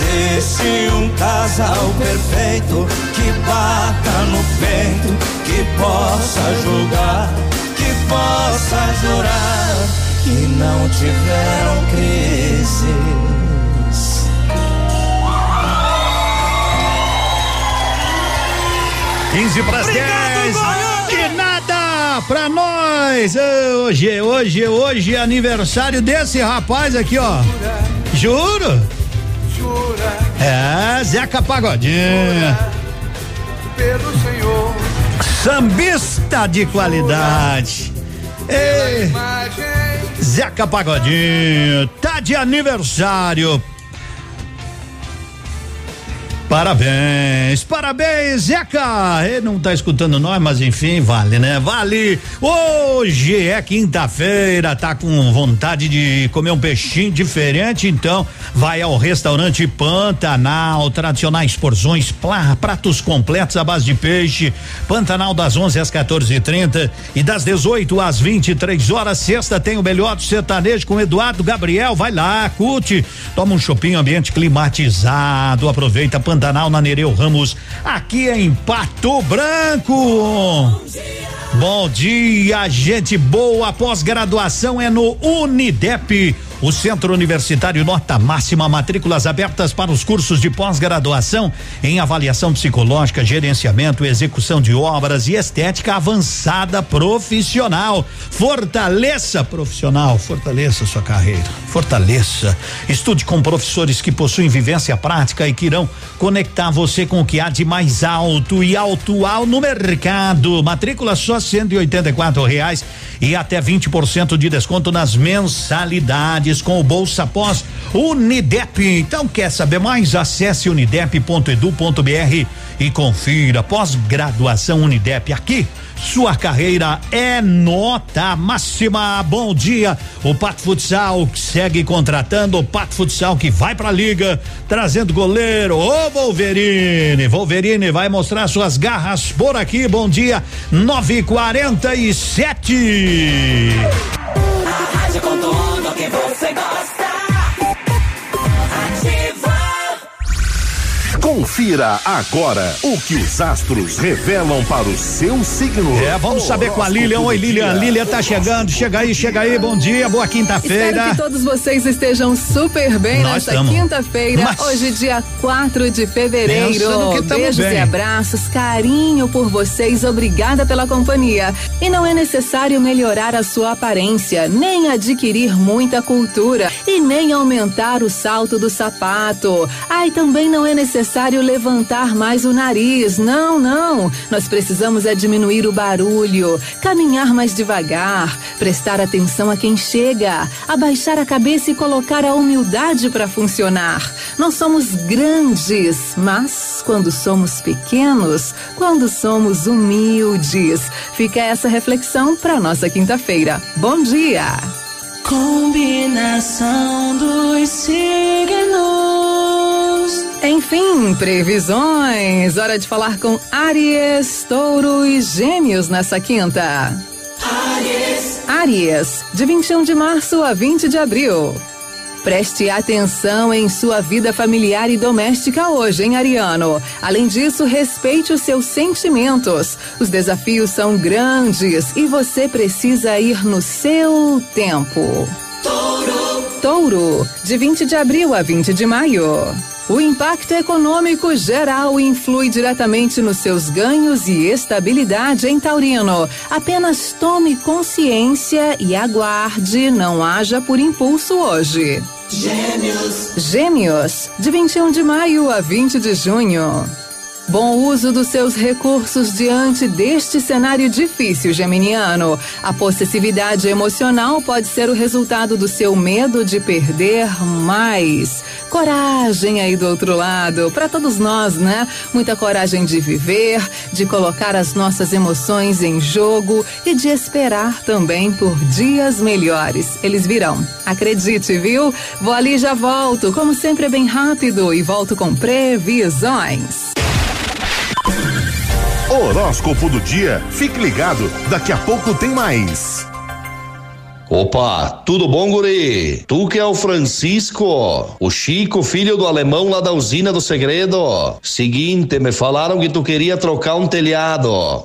existe um casal perfeito que bata no peito, que possa julgar, que possa jurar que não tiveram crises. Quinze para as dez. De nada pra nós. Hoje, hoje, hoje é aniversário desse rapaz aqui, ó. Juro? É, Zeca Pagodinho. Pelo Senhor. Sambista de qualidade. Ei, Zeca Pagodinho, tá de aniversário. Parabéns, parabéns, Zeca! Ele não tá escutando nós, mas enfim, vale, né? Vale! Hoje é quinta-feira, tá com vontade de comer um peixinho diferente, então vai ao restaurante Pantanal, tradicionais porções, pratos completos à base de peixe. Pantanal das 11 às 14:30 e, e, das 18 às 23 horas. Sexta tem o melhor do sertanejo com Eduardo Gabriel. Vai lá, curte, toma um chopinho, ambiente climatizado, aproveita Pantanal Pantanal na Nereu Ramos, aqui em Pato Branco. Bom dia. Bom dia, gente boa. Pós-graduação é no Unidep o Centro Universitário Nota Máxima, matrículas abertas para os cursos de pós-graduação em avaliação psicológica, gerenciamento, execução de obras e estética avançada profissional. Fortaleça profissional, fortaleça sua carreira, fortaleça. Estude com professores que possuem vivência prática e que irão conectar você com o que há de mais alto e atual no mercado. Matrícula só cento e oitenta e quatro reais e até 20% de desconto nas mensalidades com o Bolsa Pós Unidep. Então quer saber mais? Acesse unidep.edu.br e confira pós-graduação Unidep aqui sua carreira é nota máxima. Bom dia. O Pato Futsal segue contratando o Pato Futsal que vai pra liga, trazendo goleiro. Ô Wolverine. Wolverine vai mostrar suas garras por aqui. Bom dia. 947. Que você gosta. Confira agora o que os astros revelam para o seu signo. É, vamos saber com a Lilian. Oi, Lilian. Lilian tá chegando. Chega aí, chega aí. Bom dia, boa quinta-feira. Espero que todos vocês estejam super bem Nós nessa quinta-feira. Mas... Hoje, dia 4 de fevereiro. Beijos bem. e abraços, carinho por vocês. Obrigada pela companhia. E não é necessário melhorar a sua aparência, nem adquirir muita cultura e nem aumentar o salto do sapato. Ai, também não é necessário necessário levantar mais o nariz. Não, não. Nós precisamos é diminuir o barulho, caminhar mais devagar, prestar atenção a quem chega, abaixar a cabeça e colocar a humildade para funcionar. Nós somos grandes, mas quando somos pequenos, quando somos humildes. Fica essa reflexão para nossa quinta-feira. Bom dia. Combinação dos signos. Enfim, previsões. Hora de falar com Aries, Touro e Gêmeos nessa quinta. Aries. Aries, de 21 de março a 20 de abril. Preste atenção em sua vida familiar e doméstica hoje, hein, Ariano? Além disso, respeite os seus sentimentos. Os desafios são grandes e você precisa ir no seu tempo. Touro. Touro, de 20 de abril a 20 de maio. O impacto econômico geral influi diretamente nos seus ganhos e estabilidade em Taurino. Apenas tome consciência e aguarde, não haja por impulso hoje. Gêmeos. Gêmeos, de 21 de maio a 20 de junho. Bom uso dos seus recursos diante deste cenário difícil, Geminiano. A possessividade emocional pode ser o resultado do seu medo de perder mais. Coragem aí do outro lado, para todos nós, né? Muita coragem de viver, de colocar as nossas emoções em jogo e de esperar também por dias melhores. Eles virão. Acredite, viu? Vou ali e já volto, como sempre é bem rápido e volto com previsões. Horóscopo do dia. Fique ligado, daqui a pouco tem mais. Opa, tudo bom, guri? Tu que é o Francisco, o Chico, filho do alemão lá da usina do segredo. Seguinte, me falaram que tu queria trocar um telhado,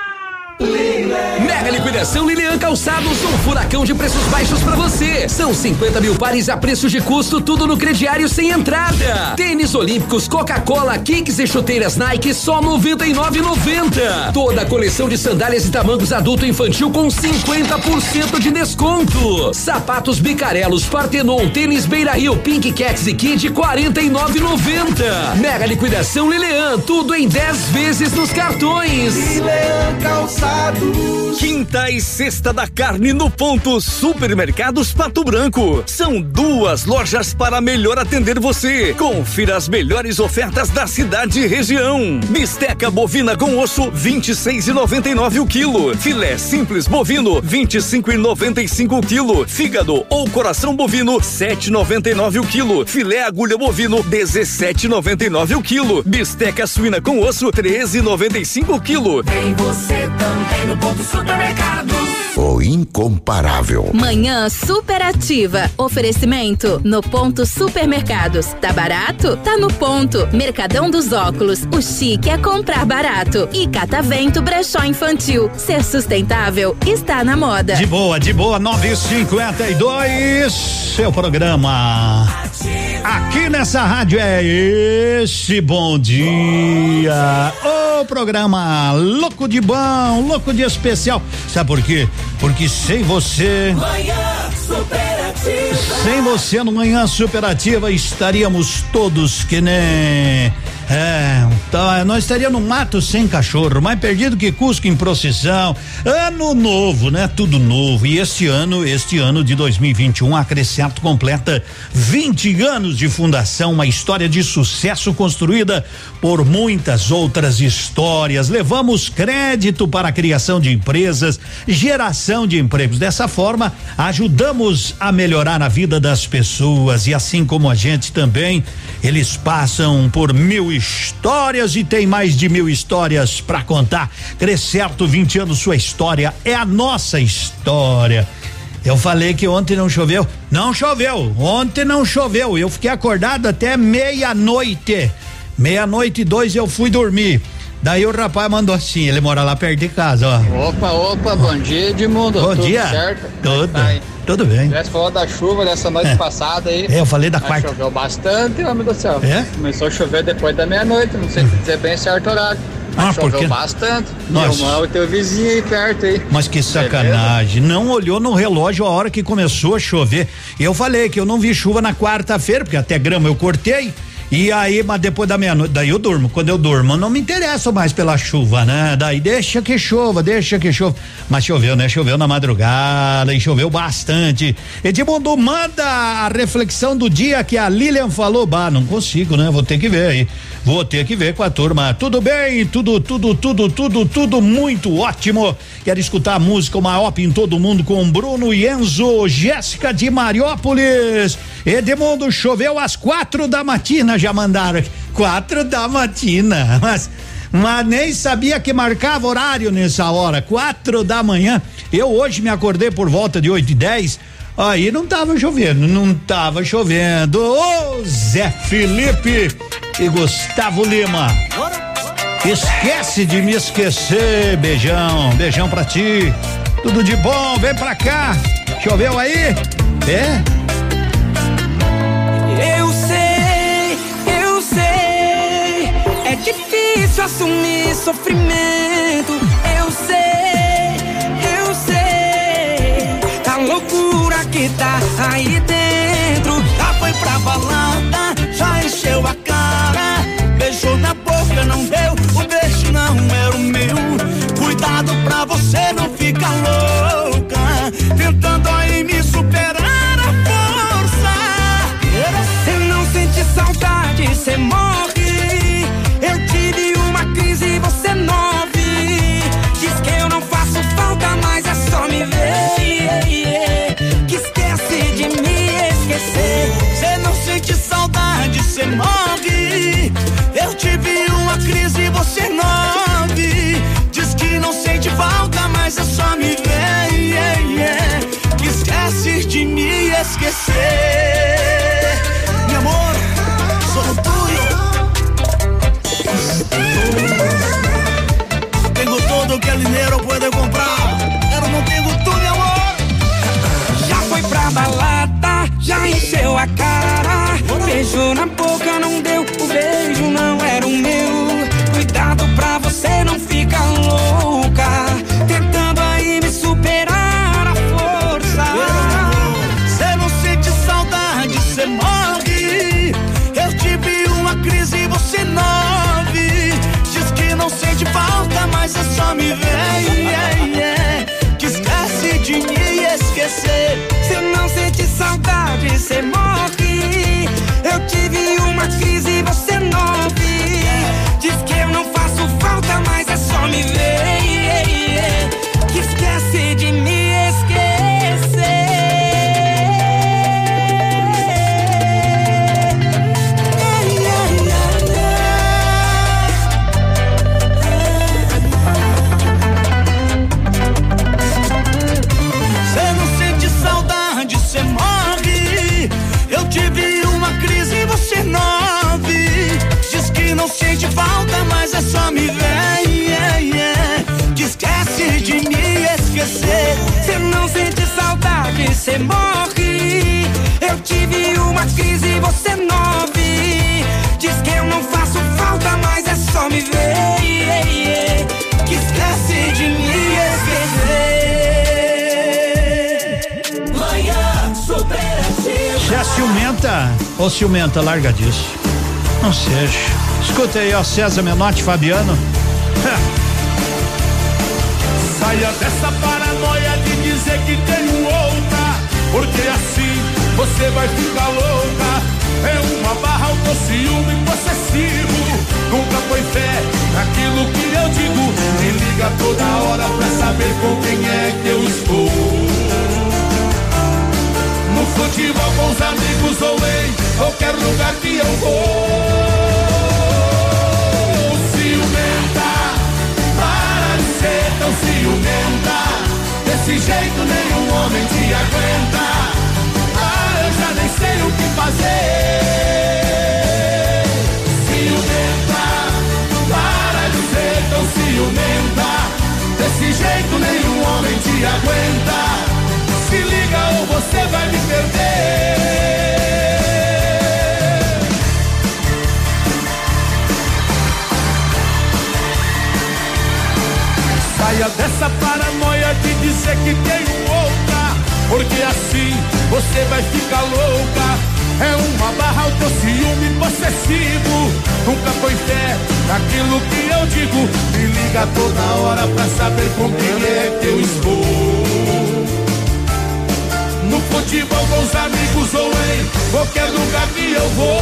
Mega liquidação Lilian Calçados, um furacão de preços baixos para você. São 50 mil pares a preços de custo, tudo no crediário sem entrada. Tênis Olímpicos, Coca-Cola, Kicks e chuteiras Nike só 99,90. Toda a coleção de sandálias e tamancos adulto e infantil com 50% de desconto. Sapatos Bicarelos, Partenon, tênis Beira Rio, Pink Cats e Kid 49,90. Mega liquidação Lilian, tudo em 10 vezes nos cartões. Lilian Calçados Quinta e sexta da carne no ponto Supermercados Pato Branco. São duas lojas para melhor atender você. Confira as melhores ofertas da cidade e região. Bisteca bovina com osso 26,99 o quilo. Filé simples bovino 25,95 o quilo. Fígado ou coração bovino 7,99 o quilo. Filé agulha bovino 17,99 o quilo. Bisteca suína com osso 13,95 o quilo. Tem você também no ponto supermercado. O incomparável. Manhã superativa. Oferecimento no ponto supermercados. Tá barato? Tá no ponto. Mercadão dos óculos. O chique é comprar barato. E Catavento Brechó Infantil. Ser sustentável está na moda. De boa, de boa, 952. Seu programa. Aqui nessa rádio é esse bom dia. O programa louco de bom, louco de especial. Sabe por quê? Porque sem você. Manhã superativa. Sem você no Manhã Superativa estaríamos todos que nem é, tá, nós estaríamos no mato sem cachorro, mais perdido que Cusco em procissão. Ano novo, né? Tudo novo. E este ano, este ano de 2021, a Crescento completa 20 anos de fundação, uma história de sucesso construída por muitas outras histórias. Levamos crédito para a criação de empresas, geração de empregos. Dessa forma, ajudamos a melhorar a vida das pessoas e assim como a gente também, eles passam por mil histórias e tem mais de mil histórias para contar. Crescerto, 20 anos, sua história é a nossa história. Eu falei que ontem não choveu. Não choveu. Ontem não choveu. Eu fiquei acordado até meia-noite. Meia-noite e dois eu fui dormir. Daí o rapaz mandou assim, ele mora lá perto de casa, ó. Opa, opa, bom dia, Edmundo. Bom Tudo dia. certo? Tudo. Tá Tudo bem. Tivesse falado da chuva dessa noite É. passada aí. É, eu falei da Mas quarta. Choveu bastante, homem do céu. É? Começou a chover depois da meia-noite, não sei dizer bem certo horário. Mas Ah, choveu quê? bastante. Nossa. Meu irmão e teu vizinho aí perto aí. Mas que sacanagem. Não olhou no relógio a hora que começou a chover. Eu falei que eu não vi chuva na quarta-feira, porque até grama eu cortei. E aí, mas depois da meia-noite, daí eu durmo. Quando eu durmo, eu não me interesso mais pela chuva, né? Daí deixa que chova, deixa que chova. Mas choveu, né? Choveu na madrugada e choveu bastante. Edmundo, manda a reflexão do dia que a Lilian falou. Bah, não consigo, né? Vou ter que ver aí. Vou ter que ver com a turma. Tudo bem? Tudo, tudo, tudo, tudo, tudo muito ótimo. Quero escutar a música Uma Op em todo mundo com Bruno e Enzo, Jéssica de Mariópolis. Edmundo, choveu às quatro da matina, já mandaram. Quatro da matina, mas. Mas nem sabia que marcava horário nessa hora, quatro da manhã. Eu hoje me acordei por volta de oito e dez. Aí não tava chovendo, não tava chovendo. Ô Zé Felipe e Gustavo Lima. Esquece de me esquecer, beijão, beijão pra ti. Tudo de bom, vem pra cá. Choveu aí? É? Eu sei, eu sei. É difícil assumir sofrimento. Eu sei, eu sei. A loucura tá aí dentro. Já foi pra balada, já encheu a cara. Beijou na boca, não deu. O beijo não era o meu. Cuidado pra você não ficar louca. Tentando aí me superar a força. Cê não sente saudade, cê morre. você. Não sente saudade, você morre. Eu tive uma crise, você nove. Diz que não sente falta, mas é só me ver. Yeah, yeah. Que esquece de me esquecer. Meu amor, sou tuyo. Tenho todo o que el dinero puede comprar. Eu não tenho tudo, meu amor. Já foi pra balada já encheu a cara. Beijo na boca não deu, o beijo não era o meu. Cuidado pra você não ficar louca. Tentando aí me superar a força. Cê não sente saudade, cê morre. Eu tive uma crise e você nove. Diz que não sente falta, mas é só me ver. yeah, yeah. Que esquece de me esquecer. Sente saudade, cê morre. Eu tive uma crise e você não é só me ver. yeah, yeah. Que esquece de me esquecer. Cê não sente saudade, cê morre. Eu tive uma crise você nove. Diz que eu não faço falta, mas é só me ver. Que esquece de me esquecer. Manhã superativa. Você é ciumenta? Ô ciumenta, larga disso. Não seja. Escuta aí, ó, César Menotti, Fabiano. Saia dessa paranoia de dizer que um outra, porque assim você vai ficar louca. É uma barra autociúme possessivo. Nunca foi fé naquilo que eu digo. Me liga toda hora pra saber com quem é que eu estou. No futebol com os amigos ou em qualquer lugar que eu vou. Nenhum homem te aguenta. Ah, eu já nem sei o que fazer. Ciumenta, para de ser tão ciumenta. Desse jeito nenhum homem te aguenta. Se liga ou você vai me perder. Saia dessa paranoia de dizer que tem outra, porque assim você vai ficar louca. É uma barra o teu ciúme possessivo. Nunca foi fé naquilo que eu digo. Me liga toda hora pra saber com quem é que eu estou. No futebol com os amigos ou em qualquer lugar que eu vou.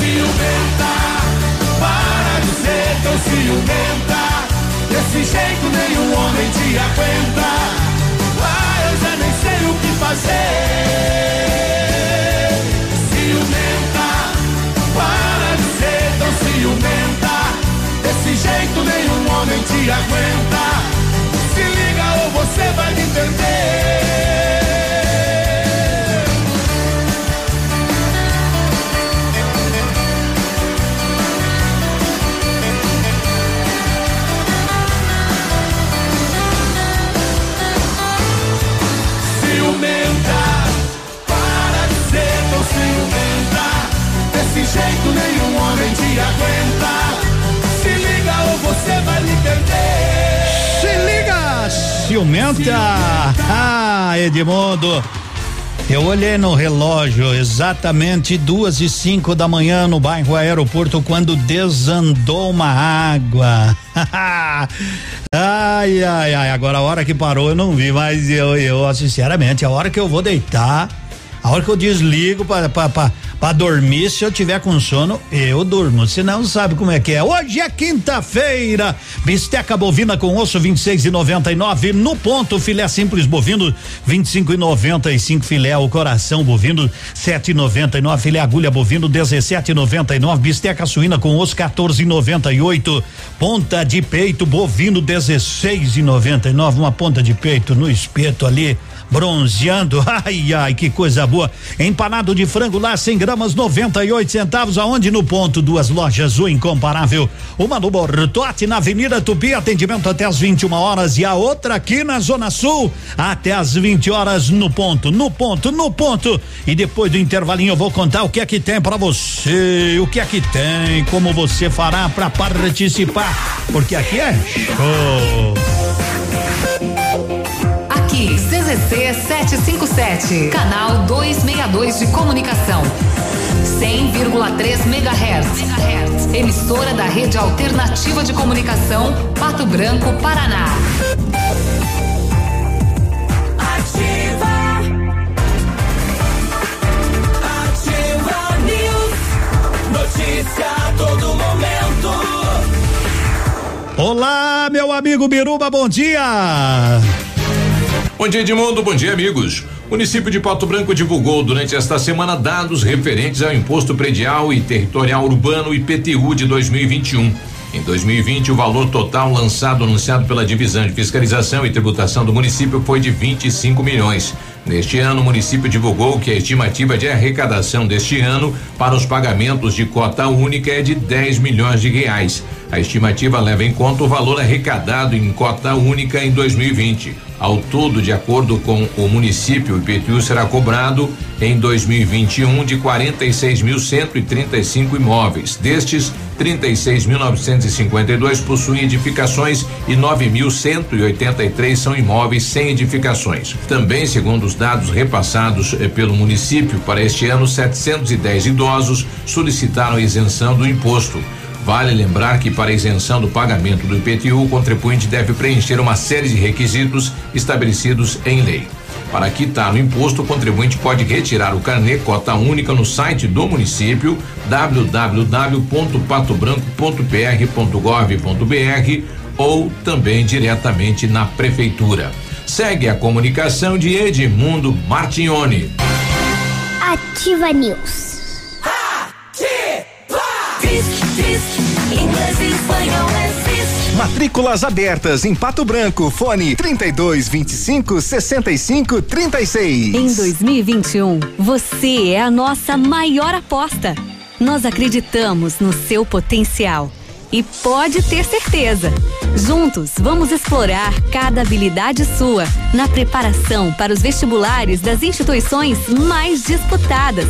Ciumenta, para de ser tão ciumenta. Desse jeito nenhum homem te aguenta. Ah, eu já nem sei o que fazer. Ciumenta, para de ser tão ciumenta. Desse jeito nenhum homem te aguenta. Se liga ou você vai me perder. Jeito nenhum homem te aguenta. Se liga ou você vai me perder. Se liga, ciumenta. Ah, Edmundo. Eu olhei no relógio exatamente duas e cinco da manhã no bairro Aeroporto quando desandou uma água. ai, ai, ai. Agora a hora que parou eu não vi, mas eu, eu sinceramente, a hora que eu vou deitar, a hora que eu desligo para dormir, se eu tiver com sono, eu durmo. Se não, sabe como é que é. Hoje é quinta-feira. Bisteca bovina com osso 26 e 99 no ponto. Filé simples bovino 25 e 95. Filé o coração bovino 7 e 99. Filé agulha bovino 17 e 99. Bisteca suína com osso 14 e 98. Ponta de peito bovino 16 e 99. Uma ponta de peito no espeto ali bronzeando. Ai, ai, que coisa boa. Empanado de frango lá, 100 gramas, 98 centavos. Aonde? No ponto, duas lojas, o incomparável. Uma no Bortote, na Avenida Tupi, atendimento até as 21 horas. E a outra aqui na Zona Sul, até as 20 horas no ponto, no ponto, no ponto. E depois do intervalinho eu vou contar o que é que tem para você, o que é que tem, como você fará para participar. Porque aqui é show. CZC 757, canal 262 de comunicação. 100,3 MHz. Emissora da Rede Alternativa de Comunicação, Pato Branco, Paraná. Ativa. Ativa News. Notícia a todo momento. Olá, meu amigo Biruba, bom dia. Bom dia, Edmundo. Bom dia, amigos. O município de Pato Branco divulgou durante esta semana dados referentes ao Imposto Predial e Territorial Urbano IPTU de 2021. Em 2020, o valor total lançado anunciado pela Divisão de Fiscalização e Tributação do município foi de 25 milhões. Neste ano, o município divulgou que a estimativa de arrecadação deste ano para os pagamentos de cota única é de 10 milhões de reais. A estimativa leva em conta o valor arrecadado em cota única em 2020. Ao todo, de acordo com o município, o IPTU será cobrado em 2021 de 46.135 imóveis. Destes, 36.952 possuem edificações e 9.183 são imóveis sem edificações. Também, segundo os dados repassados eh, pelo município, para este ano, 710 idosos solicitaram isenção do imposto. Vale lembrar que para isenção do pagamento do IPTU, o contribuinte deve preencher uma série de requisitos estabelecidos em lei. Para quitar o imposto, o contribuinte pode retirar o carnê cota única no site do município www.patobranco.pr.gov.br ou também diretamente na prefeitura. Segue a comunicação de Edmundo Martignoni. Ativa News. Diz, Matrículas abertas em Pato Branco. Fone 32 25 65 36. Em 2021, você é a nossa maior aposta. Nós acreditamos no seu potencial. E pode ter certeza. Juntos, vamos explorar cada habilidade sua na preparação para os vestibulares das instituições mais disputadas.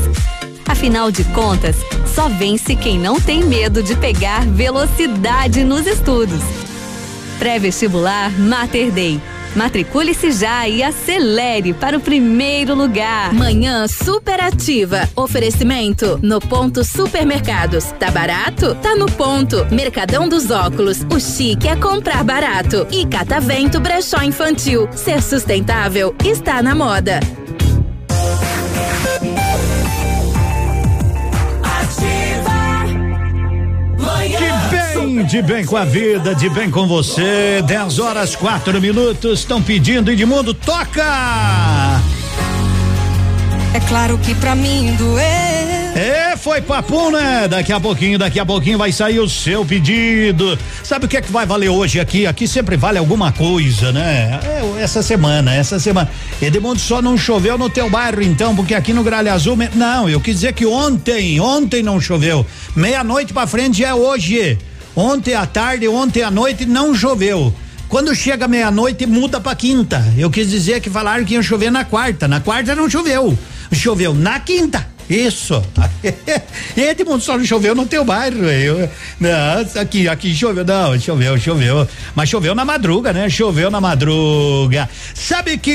Afinal de contas, só vence quem não tem medo de pegar velocidade nos estudos. Pré-vestibular Mater Dei. Matricule-se já e acelere para o primeiro lugar. Manhã superativa. Oferecimento no ponto supermercados. Tá barato? Tá no ponto. Mercadão dos óculos. O chique é comprar barato. E Catavento Brechó Infantil. Ser sustentável está na moda. Bem, de bem com a vida, de bem com você. 10 horas, quatro minutos. Estão pedindo Edmundo, toca! É claro que pra mim doer. É, foi papo, né? Daqui a pouquinho, daqui a pouquinho vai sair o seu pedido. Sabe o que é que vai valer hoje aqui? Aqui sempre vale alguma coisa, né? É, essa semana, essa semana. Edmundo só não choveu no teu bairro então, porque aqui no Gralha Azul, não, eu quis dizer que ontem, ontem não choveu. Meia-noite pra frente é hoje. Ontem à tarde, ontem à noite não choveu. Quando chega meia-noite, muda pra quinta. Eu quis dizer que falaram que ia chover na quarta. Na quarta não choveu. Choveu na quinta. Isso. Edmundo só não choveu no teu bairro. Eu, não, aqui, aqui choveu. Não, choveu, choveu. Mas choveu na madruga, né? Choveu na madruga. Sabe que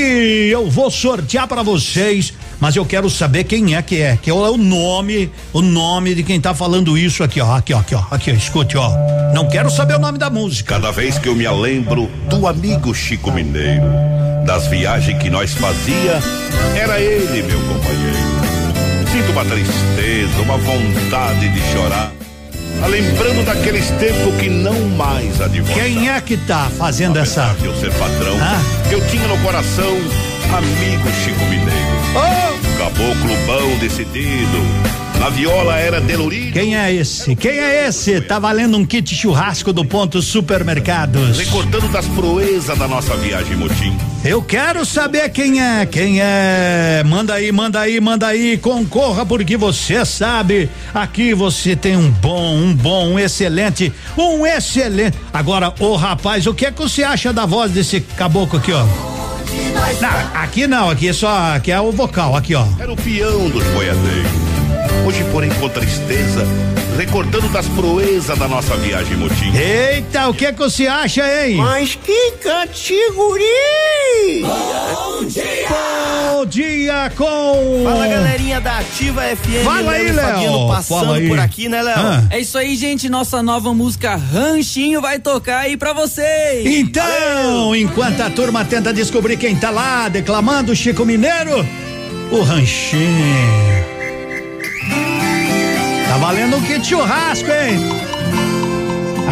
eu vou sortear pra vocês, mas eu quero saber quem é que é. Que é o nome, o nome de quem tá falando isso aqui, ó. Aqui, ó, aqui, ó. Aqui, ó, escute, ó. Não quero saber o nome da música. Cada vez que eu me lembro do amigo Chico Mineiro, das viagens que nós fazia, era ele meu companheiro. Sinto uma tristeza, uma vontade de chorar, a lembrando daqueles tempos que não mais há de voltar. Quem é que tá fazendo Apesar essa? eu ser patrão, Ah. eu tinha no coração amigo Chico Mineiro. Oh! Caboclo bom decidido, Na viola era Deluri. Quem é esse? Quem é esse? Tá valendo um kit churrasco do ponto supermercados. Recordando das proezas da nossa viagem motim. Eu quero saber quem é, quem é. Manda aí, manda aí, manda aí. Concorra porque você sabe. Aqui você tem um bom, um bom, um excelente, um excelente. Agora, ô rapaz, o que é que você acha da voz desse caboclo aqui, ó? Não, aqui não, aqui é só, aqui é o vocal, aqui ó. Era o peão dos boiadeiros. Hoje, porém, com tristeza, recordando das proezas da nossa viagem motim. Eita, o que que você acha, hein? Mas que categoria! Bom dia! Bom dia com. Fala galerinha da Ativa FM. Fala aí, Léo. Passando aí. por aqui, né, Léo? Ah. É isso aí, gente. Nossa nova música Ranchinho vai tocar aí pra vocês. Então, enquanto a turma tenta descobrir quem tá lá declamando Chico Mineiro, o Ranchinho. Valendo um kit churrasco, hein?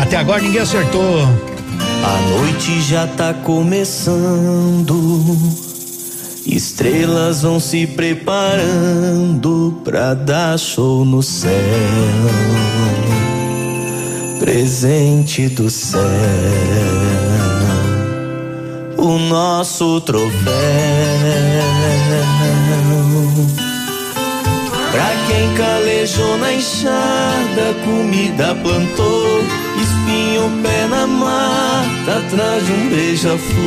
Até agora ninguém acertou. A noite já tá começando. Estrelas vão se preparando pra dar show no céu. Presente do céu. O nosso troféu. Pra quem calejou na enxada, comida plantou, espinho pé na mata, atrás de um beija-flor.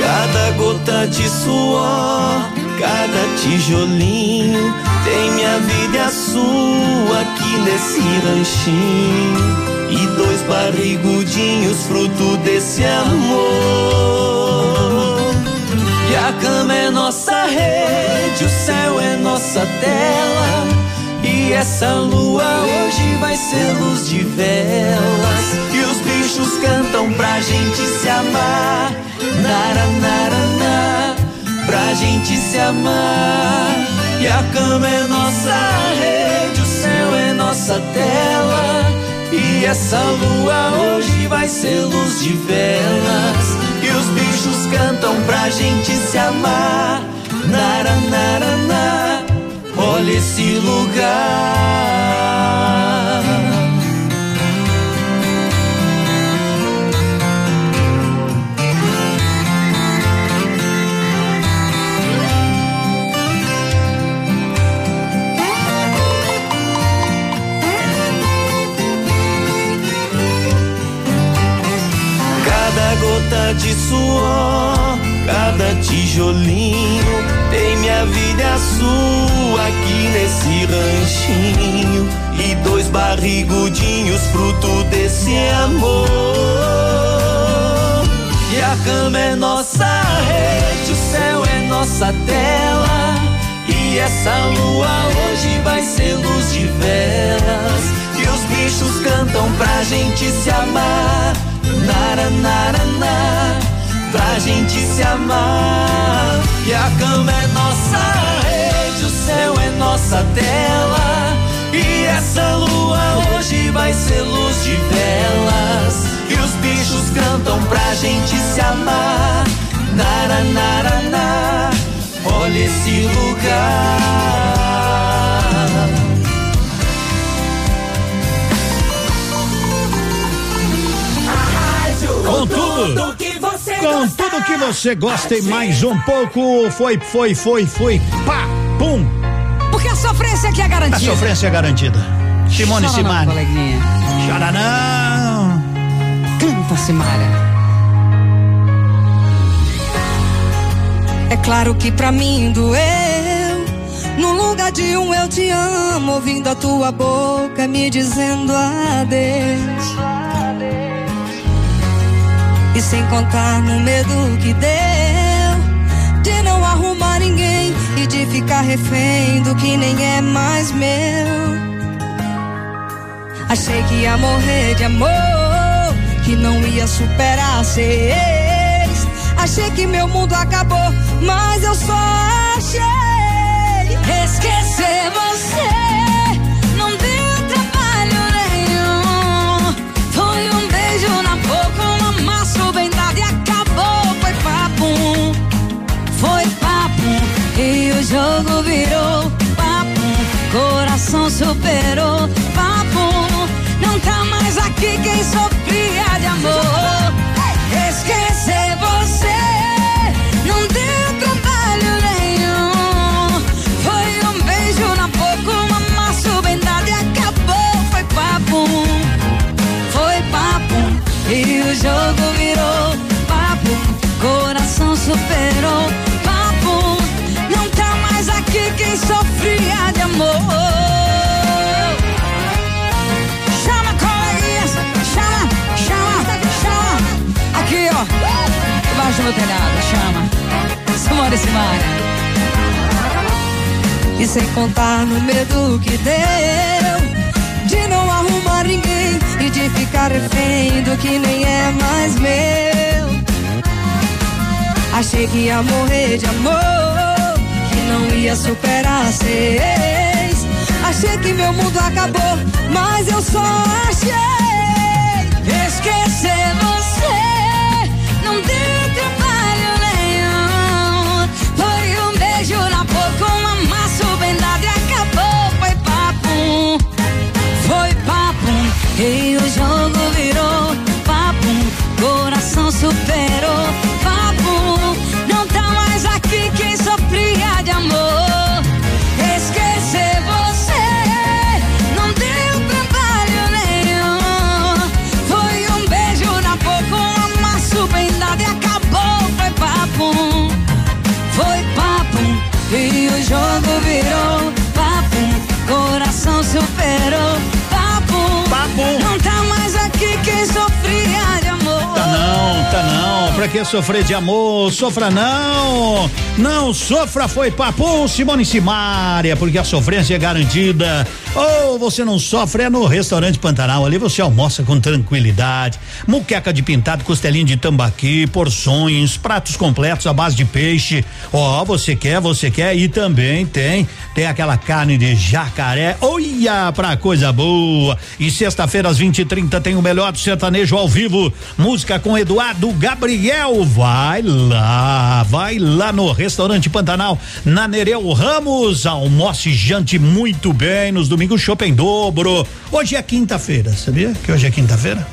Cada gota de suor, cada tijolinho, tem minha vida e a sua aqui nesse ranchinho e dois barrigudinhos, fruto desse amor. E a cama é nossa rede, o céu é nossa tela. E essa lua hoje vai ser luz de velas. E os bichos cantam pra gente se amar. Nara, nara, nara, pra gente se amar. E a cama é nossa rede, o céu é nossa tela. E essa lua hoje vai ser luz de velas. E os bichos cantam pra gente se amar. Nara, nara, nara, olha esse lugar. Gota de suor, cada tijolinho tem minha vida sua aqui nesse ranchinho. E dois barrigudinhos, fruto desse amor. E a cama é nossa rede, o céu é nossa tela. E essa lua hoje vai ser luz de velas. E os bichos cantam pra gente se amar. Nara, nara, nara, pra gente se amar. E a cama é nossa rede, o céu é nossa tela. E essa lua hoje vai ser luz de velas. E os bichos cantam pra gente se amar. Nara, nara, nara, olha esse lugar. Com tudo, que você com tudo que você gosta e mais um pouco, foi, foi, foi, foi, pá, pum. Porque a sofrência aqui é A garantida. sofrência é garantida. Simone Chora não, Simari. coleguinha. Chora não. Canta, Simara. É claro que pra mim doeu. No lugar de um eu te amo, ouvindo a tua boca me dizendo adeus. E sem contar no medo que deu de não arrumar ninguém e de ficar refém do que nem é mais meu. Achei que ia morrer de amor, que não ia superar ex. Achei que meu mundo acabou, mas eu só achei esquecer você. Telhado, chama. Simone Simara. E sem contar no medo que deu de não arrumar ninguém e de ficar refém do que nem é mais meu. Achei que ia morrer de amor, que não ia superar seis. Achei que meu mundo acabou, mas eu só achei esquecer você. Papo. Pra que sofrer de amor? Sofra não. Não sofra, foi papo, Simone Simária, porque a sofrência é garantida. Ou você não sofre, é no restaurante Pantanal. Ali você almoça com tranquilidade. Muqueca de pintado, costelinha de tambaqui, porções, pratos completos à base de peixe. Ó, você quer, você quer e também tem, tem aquela carne de jacaré. Olha pra coisa boa. E sexta-feira às 20 e 30 tem o melhor do sertanejo ao vivo. Música com Eduardo Gabriel. Vai lá, vai lá no restaurante Pantanal, na Nereu Ramos. Almoce e jante muito bem nos domingos, shopping dobro. Hoje é quinta-feira, sabia que hoje é quinta-feira?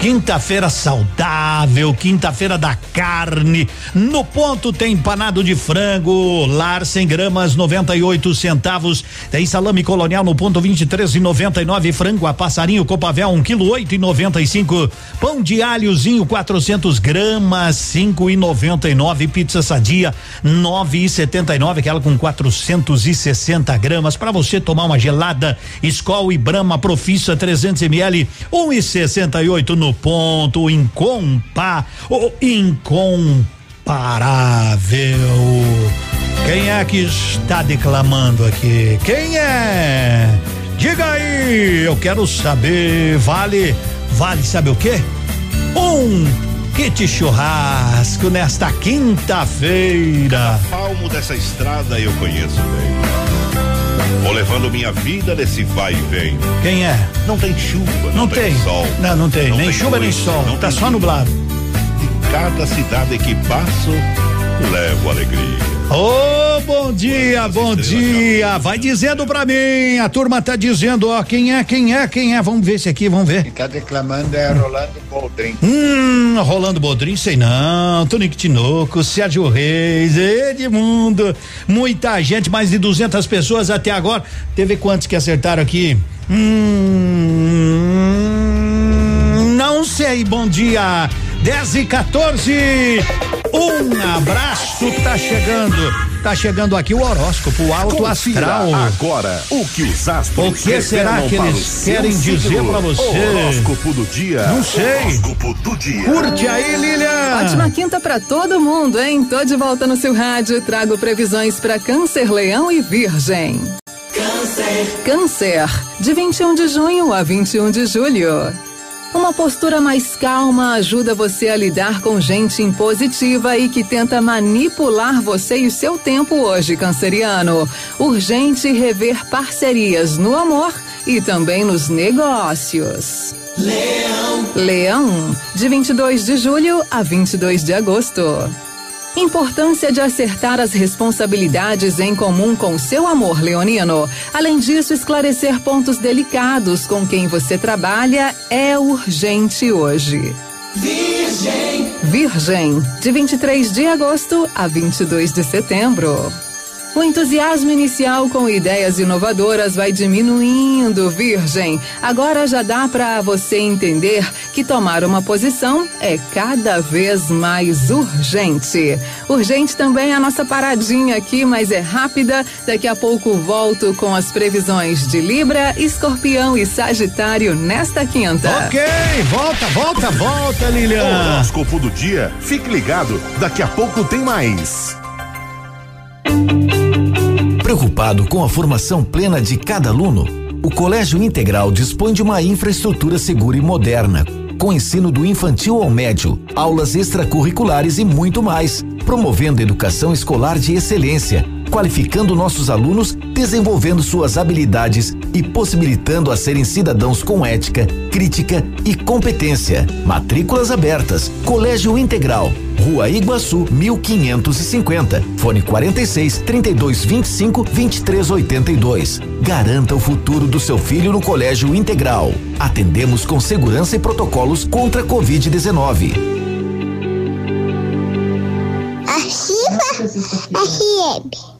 Quinta-feira saudável, quinta-feira da carne. No ponto tem empanado de frango, lar 100 gramas, 98 centavos. Tem salame colonial no ponto 23 e 99, frango a passarinho Copavel, 1 um quilo 8 e 95. Pão de alhozinho 400 gramas, 5 e 99. Pizza sadia 9 e 79, aquela com 460 gramas para você tomar uma gelada. Skol e Brahma Profissa 300 ml, 1 e 68 no ponto incompa, o incomparável. Quem é que está declamando aqui? Quem é? Diga aí, eu quero saber. Vale, vale, sabe o quê? Um kit churrasco nesta quinta-feira. Palmo dessa estrada eu conheço bem. Vou levando minha vida nesse vai e vem. Quem é? Não tem chuva, não, Não tem. sol. Não, não tem. Não nem tem chuva nem sol. não Tá tem só nublado. Cada cidade que passo, levo alegria. Ô, bom dia, bom dia. Vai dizendo pra mim. A turma tá dizendo, ó, quem é, quem é, quem é. Vamos ver esse aqui, vamos ver. Quem tá declamando é Rolando Boldrin. Hum, Rolando Bodrin, sei não, Tonico Tinoco, Sérgio Reis, Edmundo, muita gente, mais de 200 pessoas até agora. Teve quantos que acertaram aqui? Hum, não sei, bom dia. 10 e 14. Um abraço, tá chegando. Tá chegando aqui o horóscopo, o alto Confira astral. agora o que os astros O que será que para eles querem dizer pra você? Horóscopo do dia. Não sei. Horóscopo do dia. Curte aí, Lilian. Ótima quinta pra todo mundo, hein? Tô de volta no seu rádio. Trago previsões pra Câncer, Leão e Virgem. Câncer. Câncer, de 21 de junho a 21 de julho. Uma postura mais calma ajuda você a lidar com gente impositiva e que tenta manipular você e o seu tempo hoje, canceriano. Urgente rever parcerias no amor e também nos negócios. Leão. Leão, de 22 de julho a 22 de agosto. Importância de acertar as responsabilidades em comum com seu amor leonino. Além disso, esclarecer pontos delicados com quem você trabalha é urgente hoje. Virgem. Virgem, de 23 de agosto a 22 de setembro. O entusiasmo inicial com ideias inovadoras vai diminuindo, Virgem. Agora já dá para você entender que tomar uma posição é cada vez mais urgente. Urgente também a nossa paradinha aqui, mas é rápida. Daqui a pouco volto com as previsões de Libra, Escorpião e Sagitário nesta quinta. Ok, volta, volta, volta, Lilian. Horóscopo do dia. Fique ligado, daqui a pouco tem mais. Preocupado com a formação plena de cada aluno, o Colégio Integral dispõe de uma infraestrutura segura e moderna, com ensino do infantil ao médio, aulas extracurriculares e muito mais, promovendo educação escolar de excelência, qualificando nossos alunos, desenvolvendo suas habilidades e possibilitando a serem cidadãos com ética, crítica e competência. Matrículas abertas. Colégio Integral. Rua Iguaçu, 1550. Fone 46 32 25 23 82. Garanta o futuro do seu filho no Colégio Integral. Atendemos com segurança e protocolos contra a Covid-19. Arriba, FM.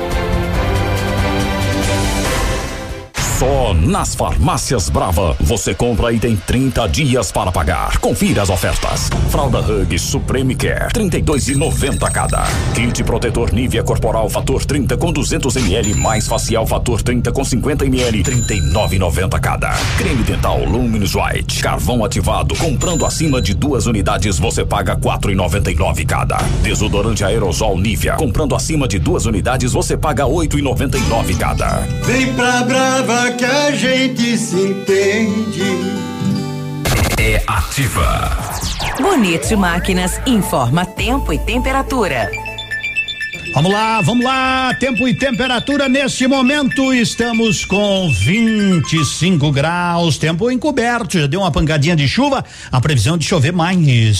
Só nas farmácias Brava você compra e tem 30 dias para pagar. Confira as ofertas. Fralda Hug Supreme Care 32,90 cada. Kit protetor Nivea Corporal Fator 30 com 200 ml mais facial Fator 30 com 50 ml 39,90 cada. Creme dental Luminous White carvão ativado comprando acima de duas unidades você paga 4,99 cada. Desodorante aerosol Nivea comprando acima de duas unidades você paga 8,99 cada. Vem pra Brava que a gente se entende. É ativa. Bonito Máquinas informa tempo e temperatura. Vamos lá, vamos lá. Tempo e temperatura neste momento estamos com 25 graus. Tempo encoberto. Já deu uma pancadinha de chuva. A previsão de chover mais.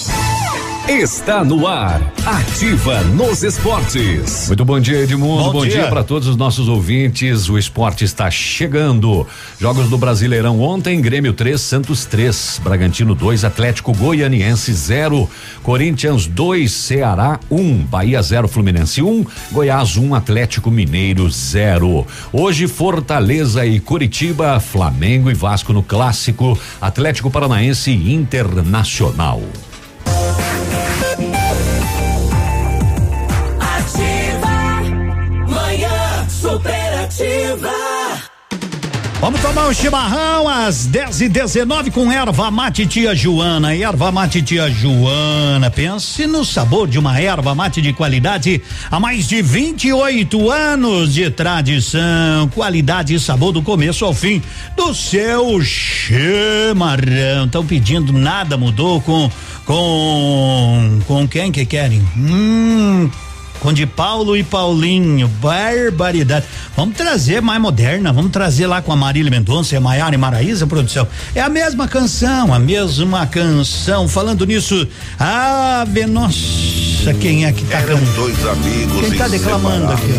Está no ar, ativa nos esportes. Muito bom dia, Edmundo. Bom Bom, dia. dia, para todos os nossos ouvintes. O esporte está chegando. Jogos do Brasileirão ontem: Grêmio 3, Santos 3, Bragantino 2, Atlético Goianiense 0, Corinthians 2, Ceará 1, Bahia 0, Fluminense 1, Goiás 1, Atlético Mineiro 0. Hoje, Fortaleza e Curitiba, Flamengo e Vasco no clássico, Atlético Paranaense e Internacional. Superativa. Vamos tomar um chimarrão às 10 e 19 com erva mate tia Joana. Erva mate tia Joana. Pense no sabor de uma erva mate de qualidade há mais de 28 anos de tradição. Qualidade e sabor do começo ao fim do seu chimarrão. Estão pedindo, nada mudou com com com quem que querem? Hum, com de Paulo e Paulinho, barbaridade. Vamos trazer mais moderna, vamos trazer lá com a Marília Mendonça e a Maiara e Maraísa, produção. É a mesma canção, a mesma canção. Falando nisso, ave, nossa, quem é que tá Eram cantando? dois amigos Quem tá declamando aqui?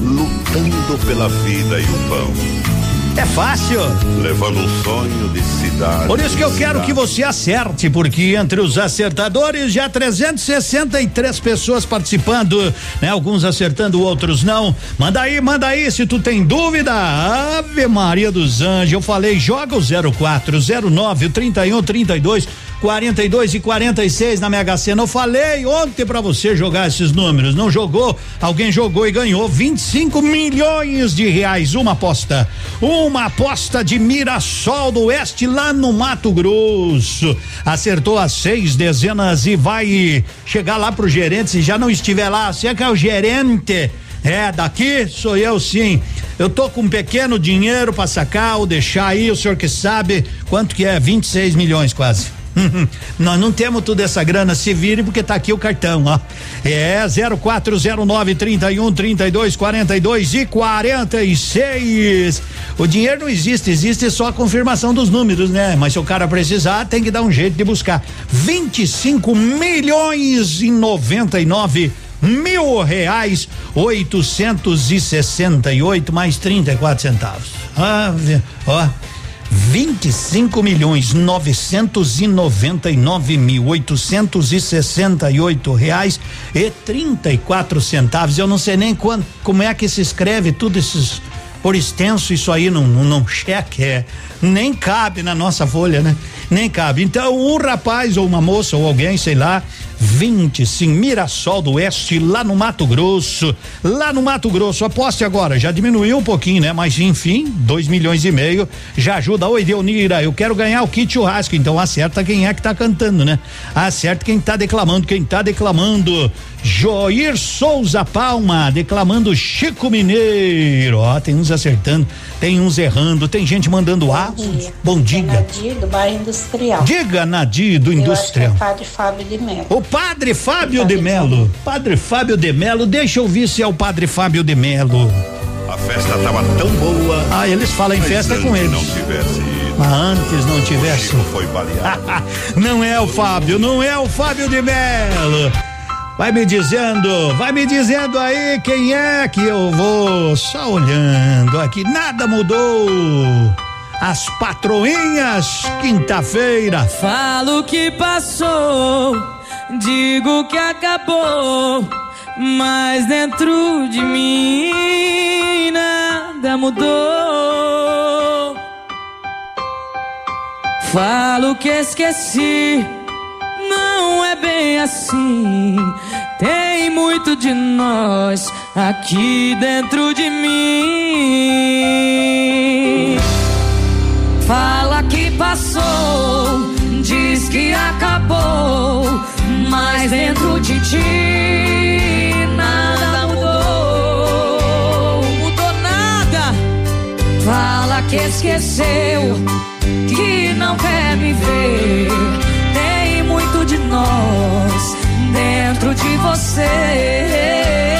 Lutando pela vida e o pão. É fácil. Levando um sonho de cidade. Por isso que eu quero que você acerte, porque entre os acertadores já 363 pessoas participando, né? Alguns acertando, outros não. Manda aí, manda aí, se tu tem dúvida. Ave Maria dos Anjos, eu falei, joga o 04, 09, 31, 32, 42 e 46 na Mega Sena. Eu falei ontem para você jogar esses números. Não jogou? Alguém jogou e ganhou 25 milhões de reais. Uma aposta. Uma aposta de Mirassol do Oeste lá no Mato Grosso. Acertou as seis dezenas e vai chegar lá pro gerente. Se já não estiver lá, você que é o gerente. É, daqui sou eu sim. Eu tô com um pequeno dinheiro para sacar ou deixar aí, o senhor que sabe quanto que é? 26 milhões quase. Nós não temos toda essa grana, se vire porque tá aqui o cartão, ó. É 0409 31 32 42 e 46. O dinheiro não existe, existe só a confirmação dos números, né? Mas se o cara precisar, tem que dar um jeito de buscar. 25 milhões e 99 mil reais oitocentos e sessenta e oito mais trinta e quatro centavos. Ah, ó. 25 milhões 999 mil 868 reais e 34 centavos. Eu não sei nem quando, como é que se escreve tudo esses por extenso isso aí não, não, não cheque é nem cabe na nossa folha, né? Nem cabe. Então, um rapaz ou uma moça ou alguém, sei lá, 25 Mirassol do Oeste, lá no Mato Grosso. Lá no Mato Grosso, aposte agora, já diminuiu um pouquinho, né? Mas enfim, dois milhões e meio já ajuda. Oi, Deunira, eu quero ganhar o kit churrasco, então acerta quem é que tá cantando, né? Acerta quem tá declamando, quem tá declamando. Joir Souza Palma, declamando Chico Mineiro. Ó, tem uns acertando, tem uns errando, tem gente mandando áudios. Bom dia. Nadir, do bairro Industrial. Diga, Nadir, do Eu Industrial. acho que é Padre Fábio de Mello. O Padre Fábio de Melo. Padre Fábio de Melo, deixa eu ver se é o Padre Fábio de Melo. A festa tava tão boa. Ah, eles falam em festa com eles. não tivesse. Mas antes não tivesse. Chico foi baleado. não é o Fábio, não é o Fábio de Melo. Vai me dizendo, vai me dizendo aí quem é que eu vou. Só olhando aqui, nada mudou. As patroinhas, quinta-feira. Falo que passou, digo que acabou, mas dentro de mim nada mudou. Falo que esqueci, não é bem assim. Tem muito de nós aqui dentro de mim. Fala que passou, diz que acabou, mas dentro de ti nada mudou. Mudou nada. Fala que esqueceu, que não quer me ver. Nós dentro de você.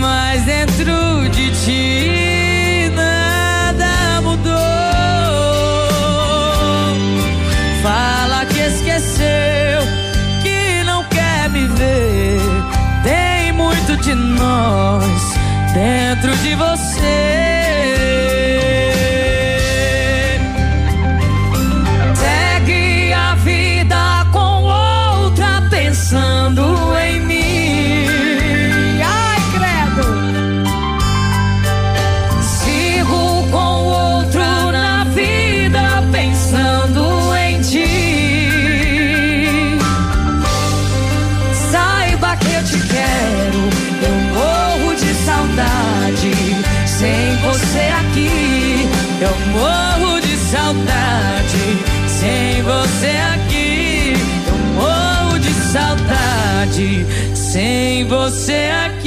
mas dentro de ti nada mudou. Fala que esqueceu, que não quer me ver. Tem muito de nós. Tem sem você aqui.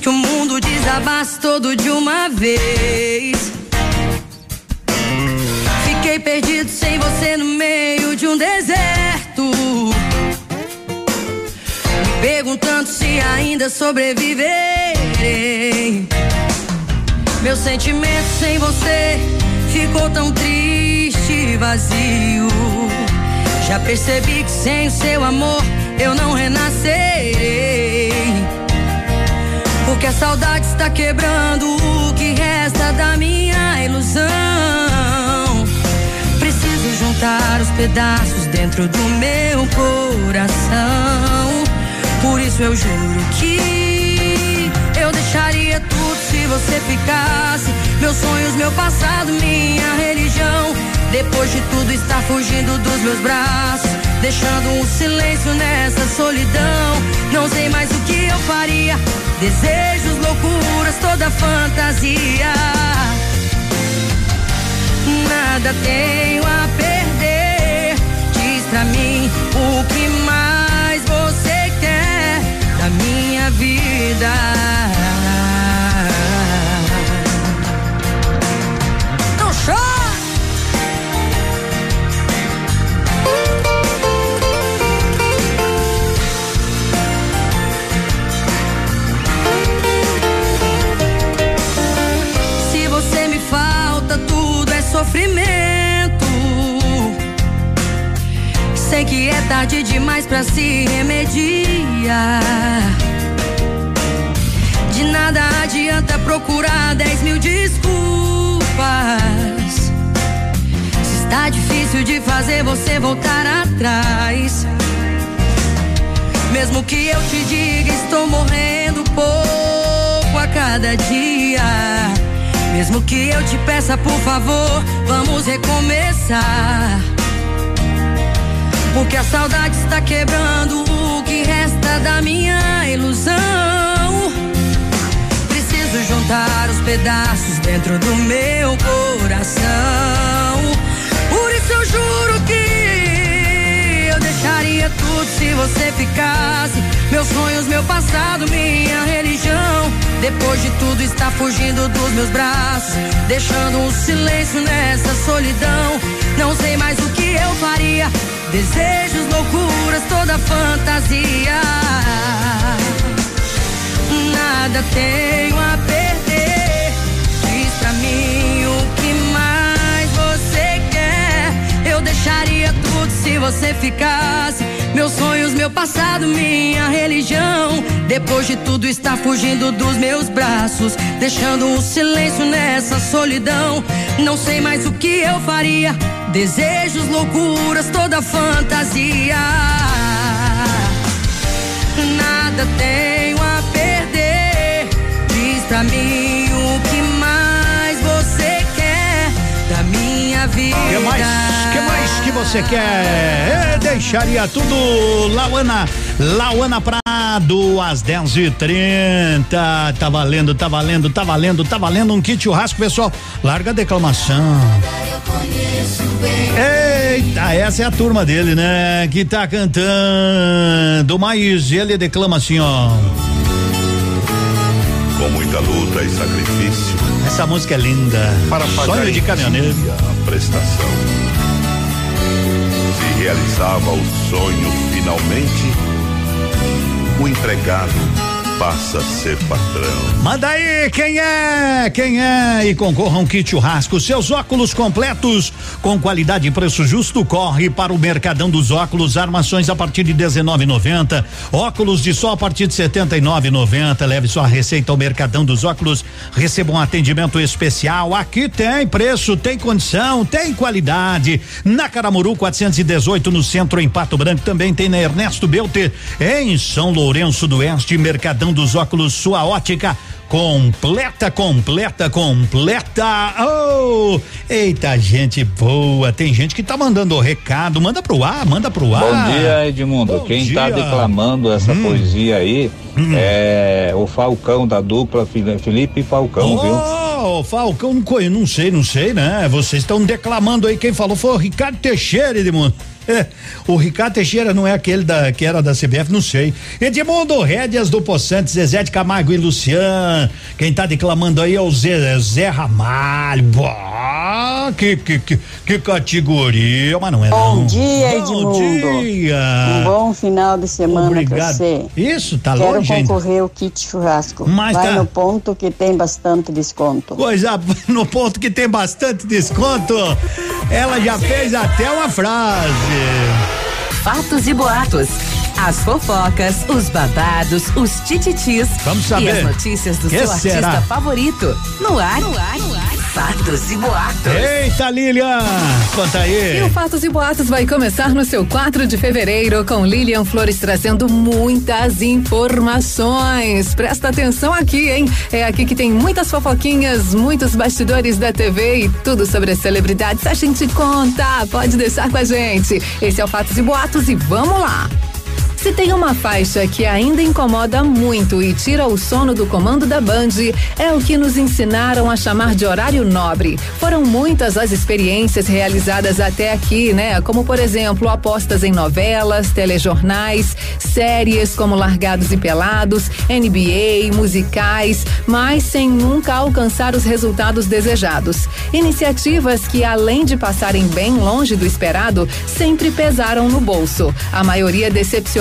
Que o mundo desabasse todo de uma vez. Fiquei perdido sem você no meio de um deserto. Me perguntando se ainda sobreviverei. Meu sentimento sem você ficou tão triste e vazio. Já percebi que sem o seu amor eu não renascerei. Porque a saudade está quebrando o que resta da minha ilusão. Preciso juntar os pedaços dentro do meu coração. Por isso eu juro que eu deixaria tudo se você ficasse. Meus sonhos, meu passado, minha religião. Depois de tudo, está fugindo dos meus braços. Deixando um silêncio nessa solidão. Não sei mais o que eu faria. Desejos, loucuras, toda fantasia. Nada tenho a perder. Diz pra mim o que mais você quer da minha vida. Sofrimento. Sei que é tarde demais pra se remediar. De nada adianta procurar dez mil desculpas. Se está difícil de fazer você voltar atrás. Mesmo que eu te diga, estou morrendo pouco a cada dia. Mesmo que eu te peça, por favor, vamos recomeçar. Porque a saudade está quebrando o que resta da minha ilusão. Preciso juntar os pedaços dentro do meu coração. Por isso eu juro que eu deixaria tudo se você ficasse. Meus sonhos, meu passado, minha religião. Depois de tudo, está fugindo dos meus braços, deixando um silêncio nessa solidão. Não sei mais o que eu faria. Desejos, loucuras, toda fantasia. Nada tenho a perder. Tudo se você ficasse. Meus sonhos, meu passado, minha religião. Depois de tudo, está fugindo dos meus braços, deixando um silêncio nessa solidão. Não sei mais o que eu faria. Desejos, loucuras, toda fantasia. Nada tenho a perder. Diz pra mim vida. Que mais? Que mais que você quer? Eu deixaria tudo, Lauana, Lauana Prado, às 10 e 30 Tá valendo, tá valendo, tá valendo, tá valendo um kit churrasco, pessoal. Larga a declamação. Eita, essa é a turma dele, né? Que tá cantando. Mas ele declama assim, ó. Com muita luta e sacrifício. Essa música é linda. Para Sonho de caminhoneiro. Prestação. Se realizava o sonho finalmente, o empregado passa a ser patrão. Manda aí, quem é? Quem é? E concorra um kit churrasco. Seus óculos completos com qualidade e preço justo. Corre para o Mercadão dos Óculos. Armações a partir de 19,90. Óculos de sol a partir de 79,90. Leve sua receita ao Mercadão dos Óculos. Receba um atendimento especial. Aqui tem preço, tem condição, tem qualidade. Na Caramuru 418 no centro em Pato Branco. Também tem na Ernesto Belter em São Lourenço do Oeste. Mercadão dos Óculos. Sua ótica completa, completa, completa. Oh, eita, gente boa. Tem gente que tá mandando o recado. Manda pro ar, manda pro ar. Bom dia, Edmundo. Bom Quem dia. tá declamando essa Hum. poesia aí é o Falcão da dupla Felipe Falcão, viu? Oh, Falcão, não, conhe- não sei, não sei, né? Vocês estão declamando aí. Quem falou foi o Ricardo Teixeira, Edmundo. É, o Ricardo Teixeira não é aquele da, que era da CBF, não sei. Edmundo, rédeas do Poçante, Zezé de Camargo e Luciano. Quem tá declamando aí é o Zé, Zé Ramalho. Bah, que, que, que, que categoria, mas não é Bom não. dia, Bom Edmundo. dia. Um bom final de semana pra Obrigado. você. Isso, tá Quero longe ainda. concorrer ao kit churrasco. Mas Vai tá- no ponto que tem bastante desconto. Coisa no ponto que tem bastante desconto. Ela já fez até uma frase. Fatos e boatos. As fofocas, os babados, os tititis Vamos saber. e as notícias do Que seu será? artista favorito. No ar, no ar, no ar. Fatos e boatos. Eita, Lilian, conta aí. E o Fatos e Boatos vai começar no seu 4 de fevereiro com Lilian Flores trazendo muitas informações. Presta atenção aqui, hein? É aqui que tem muitas fofoquinhas, muitos bastidores da TV e tudo sobre as celebridades. A gente conta, pode deixar com a gente. Esse é o Fatos e Boatos e vamos lá. Se tem uma faixa que ainda incomoda muito e tira o sono do comando da Band, é o que nos ensinaram a chamar de horário nobre. Foram muitas as experiências realizadas até aqui, né? Como, por exemplo, apostas em novelas, telejornais, séries como Largados e Pelados, NBA, musicais, mas sem nunca alcançar os resultados desejados. Iniciativas que, além de passarem bem longe do esperado, sempre pesaram no bolso. A maioria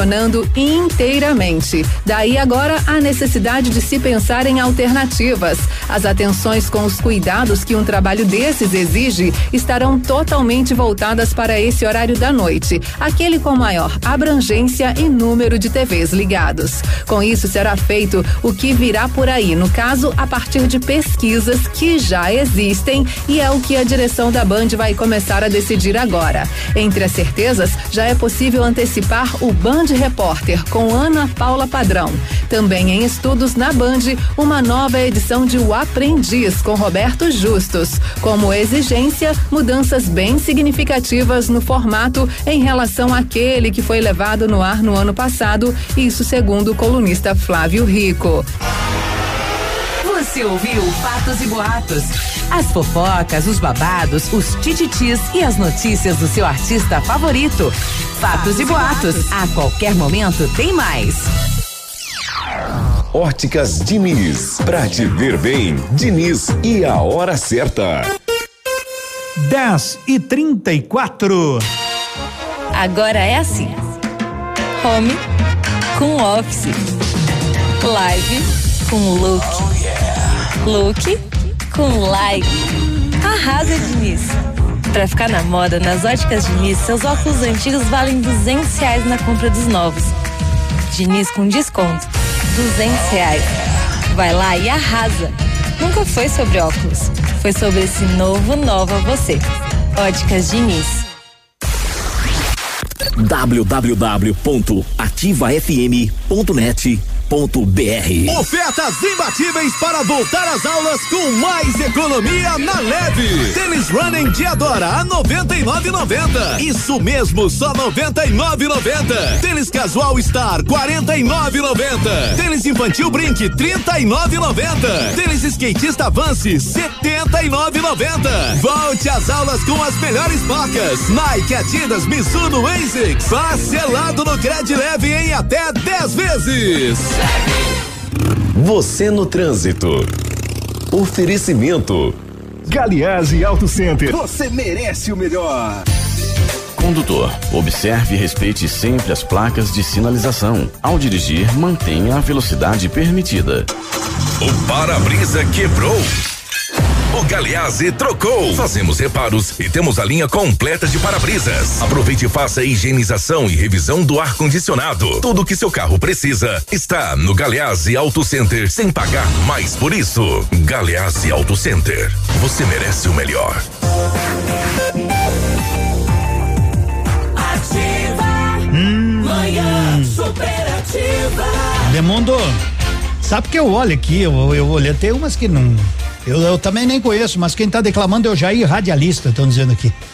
decepcionando inteiramente. Daí agora a necessidade de se pensar em alternativas. As atenções com os cuidados que um trabalho desses exige estarão totalmente voltadas para esse horário da noite, aquele com maior abrangência e número de TVs ligados. Com isso será feito o que virá por aí, no caso, a partir de pesquisas que já existem e é o que a direção da Band vai começar a decidir agora. Entre as certezas, já é possível antecipar o Band Repórter com Ana Paula Padrão. Também em estudos na Band, uma nova edição de O Aprendiz com Roberto Justus. Como exigência, mudanças bem significativas no formato em relação àquele que foi levado no ar no ano passado, isso segundo o colunista Flávio Rico. Você ouviu Fatos e Boatos. As fofocas, os babados, os tititis e as notícias do seu artista favorito. Fatos e Boatos. A qualquer momento tem mais. Óticas Diniz. Pra te ver bem, Diniz e a hora certa. 10 e 34. Agora é assim: home com office, live com look, look com live. Arrasa, Diniz! Pra ficar na moda, nas óticas Diniz, seus óculos antigos valem 200 reais na compra dos novos. Diniz com desconto, 200 reais. Vai lá e arrasa! Nunca foi sobre óculos, foi sobre esse novo Nova Você. Óticas Diniz. www.ativafm.net.br Ofertas imbatíveis para voltar às aulas com mais economia na leve. Tênis Running Diadora a 99,90. Isso mesmo, só 99,90. Tênis Casual Star 49,90. Tênis Infantil Brink 39,90. Tênis Skatista Vance 79,90. Volte às aulas com as melhores marcas: Nike, Adidas, Mizuno, ASICS. Parcelado no Cred Leve em até 10 vezes. Você no trânsito. Oferecimento. Galiase Auto Center. Você merece o melhor. Condutor, observe e respeite sempre as placas de sinalização. Ao dirigir, mantenha a velocidade permitida. O para-brisa quebrou. O Galeazzi trocou. Fazemos reparos e temos a linha completa de para-brisas. Aproveite e faça a higienização e revisão do ar-condicionado. Tudo que seu carro precisa está no Galeazzi Auto Center sem pagar mais por isso. Galeazzi Auto Center. Você merece o melhor. Hum. Manhã superativa. Demundo, sabe que eu olho aqui, eu, eu olhei, tem umas que não. Eu, eu também nem conheço, mas quem tá declamando é o Jair Radialista, estão dizendo aqui.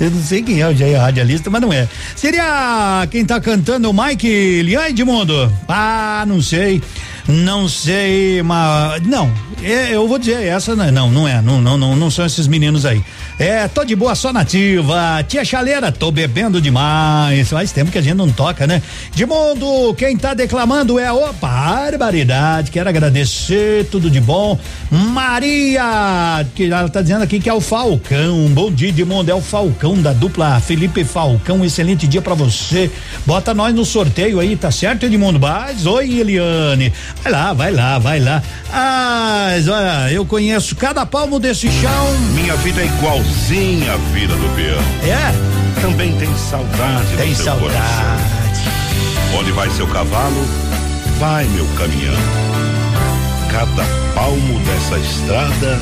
eu não sei quem é o Jair Radialista, mas não é. Seria quem tá cantando o Mike Lian Edmundo? Ah, não sei. Não sei, mas. Não, é, eu vou dizer, essa não é. Não, não é. Não, não, não, não são esses meninos aí. É, tô de boa, só nativa. Tia Chaleira, tô bebendo demais. Faz tempo que a gente não toca, né? Edmundo, quem tá declamando é o Barbaridade. Quero agradecer, tudo de bom. Maria, que ela tá dizendo aqui que é o Falcão. Bom dia, Edmundo. É o Falcão da dupla Felipe Falcão. Excelente dia pra você. Bota nós no sorteio aí, tá certo, Edmundo? Mas, oi, Eliane. Vai lá, vai lá, vai lá. Ah, olha, eu conheço cada palmo desse chão. Minha vida é igualzinha à vida do peão. É? Também tem saudade Tem no seu saudade. coração. Onde vai seu cavalo, vai meu caminhão. Cada palmo dessa estrada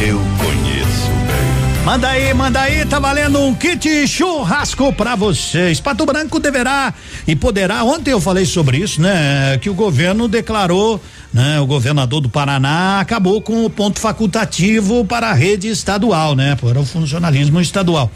eu conheço bem. Manda aí, manda aí, tá valendo um kit churrasco pra vocês. Pato Branco deverá e poderá. Ontem eu falei sobre isso, né? Que o governo declarou, né? O governador do Paraná acabou com o ponto facultativo para a rede estadual, né? Para o funcionalismo estadual.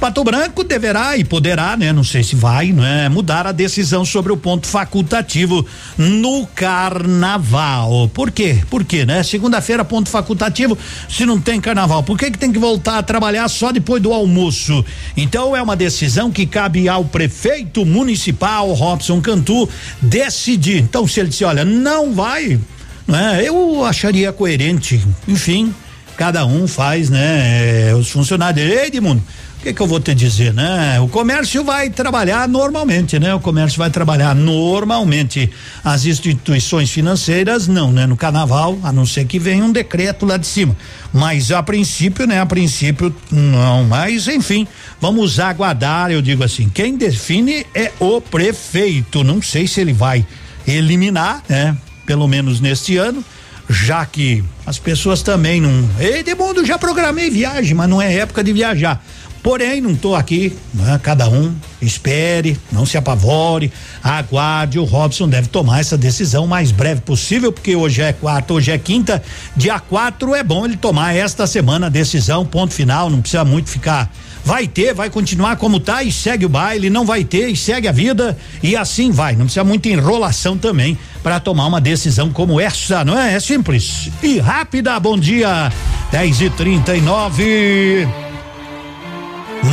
Pato Branco deverá e poderá, né? Não sei se vai, né? Mudar a decisão sobre o ponto facultativo no carnaval. Por quê? Por quê, né? Segunda-feira, ponto facultativo, se não tem carnaval. Por que que tem que voltar a trabalhar só depois do almoço? Então é uma decisão que cabe ao prefeito municipal, Robson Cantu, decidir. Então, se ele disser, olha, não vai, né? Eu acharia coerente. Enfim, cada um faz, né? eh, Os funcionários. Edmundo, que que eu vou te dizer, né? O comércio vai trabalhar normalmente, né? O comércio vai trabalhar normalmente. As instituições financeiras não, né? No carnaval, a não ser que venha um decreto lá de cima. Mas a princípio, né? A princípio não, mas enfim, vamos aguardar, eu digo assim, quem define é o prefeito. Não sei se ele vai eliminar, né? Pelo menos neste ano já que as pessoas também não. Ei, Demundo, já programei viagem, mas não é época de viajar. Porém, não estou aqui, né? cada um espere, não se apavore, aguarde. O Robson deve tomar essa decisão o mais breve possível, porque hoje é quarta, hoje é quinta. Dia quatro é bom ele tomar esta semana a decisão, ponto final, não precisa muito ficar. Vai ter, vai continuar como tá e segue o baile, não vai ter e segue a vida e assim vai. Não precisa muita enrolação também para tomar uma decisão como essa, não é? É simples e rápida. Bom dia, 10 e 39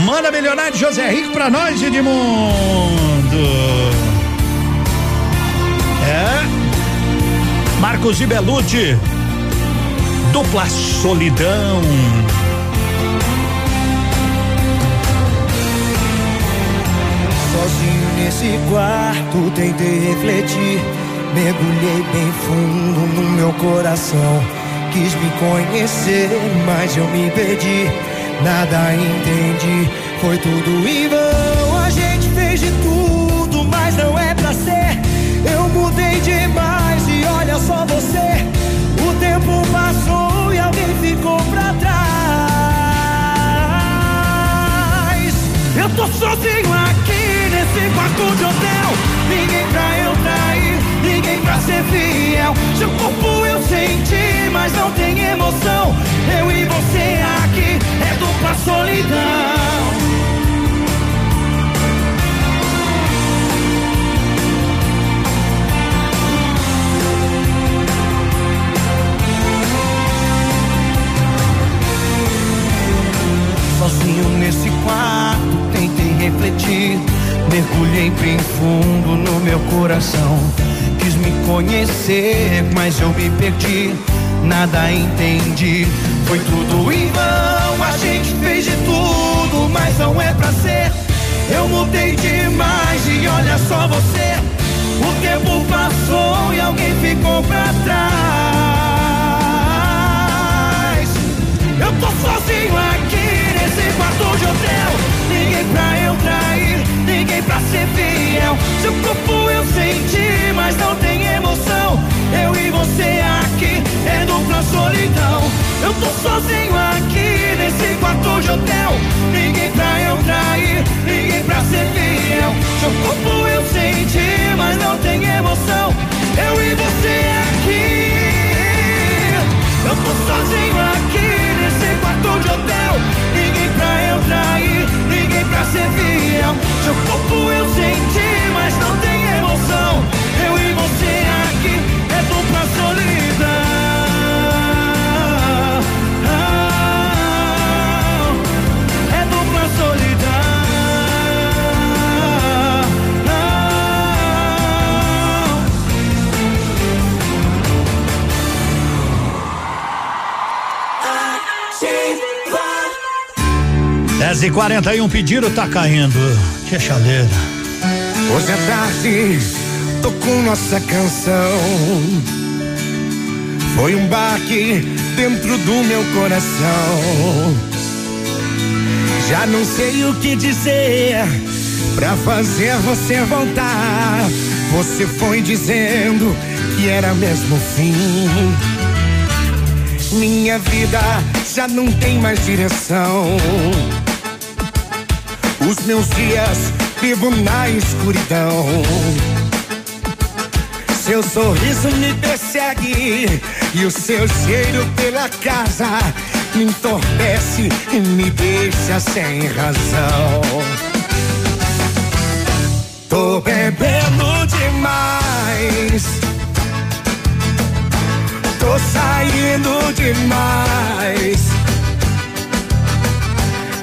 Manda milionário José Rico pra nós, Edmundo. É. Marcos e Belucci. Dupla solidão. Sozinho nesse quarto, tentei refletir. Mergulhei bem fundo no meu coração. Quis me conhecer, mas eu me perdi. Nada entendi, foi tudo em vão. A gente fez de tudo, mas não é pra ser. Eu mudei demais e olha só você. O tempo passou e alguém ficou pra trás. Eu tô sozinho aqui nesse quarto de hotel. Ninguém pra eu trair, ninguém pra ser fiel. Seu corpo eu senti, mas não tem emoção. Mas eu me perdi. Nada entendi, foi tudo em vão. A gente fez de tudo, mas não é pra ser. Eu mudei demais e olha só você. O tempo passou e alguém ficou pra trás. Eu tô sozinho aqui nesse quarto de hotel. Ninguém pra eu trair, ninguém pra ser fiel. Seu corpo eu senti, mas não tem emoção. Eu e você aqui é dupla solidão. Eu tô sozinho aqui nesse quarto de hotel. Ninguém pra eu trair, ninguém pra ser fiel. Seu corpo eu senti, mas não tem emoção. Eu e você aqui. Eu tô sozinho aqui nesse quarto de hotel. Ninguém pra eu trair, pra ser fiel. Seu corpo eu senti, mas não tem emoção. 10 e 41 pediram, tá caindo. Que chaleira. Hoje à tarde tocou nossa canção. Foi um baque dentro do meu coração. Já não sei o que dizer pra fazer você voltar. Você foi dizendo que era mesmo fim. Minha vida já não tem mais direção. Os meus dias vivo na escuridão. Seu sorriso me persegue e o seu cheiro pela casa me entorpece e me deixa sem razão. Tô bebendo demais. Tô saindo demais.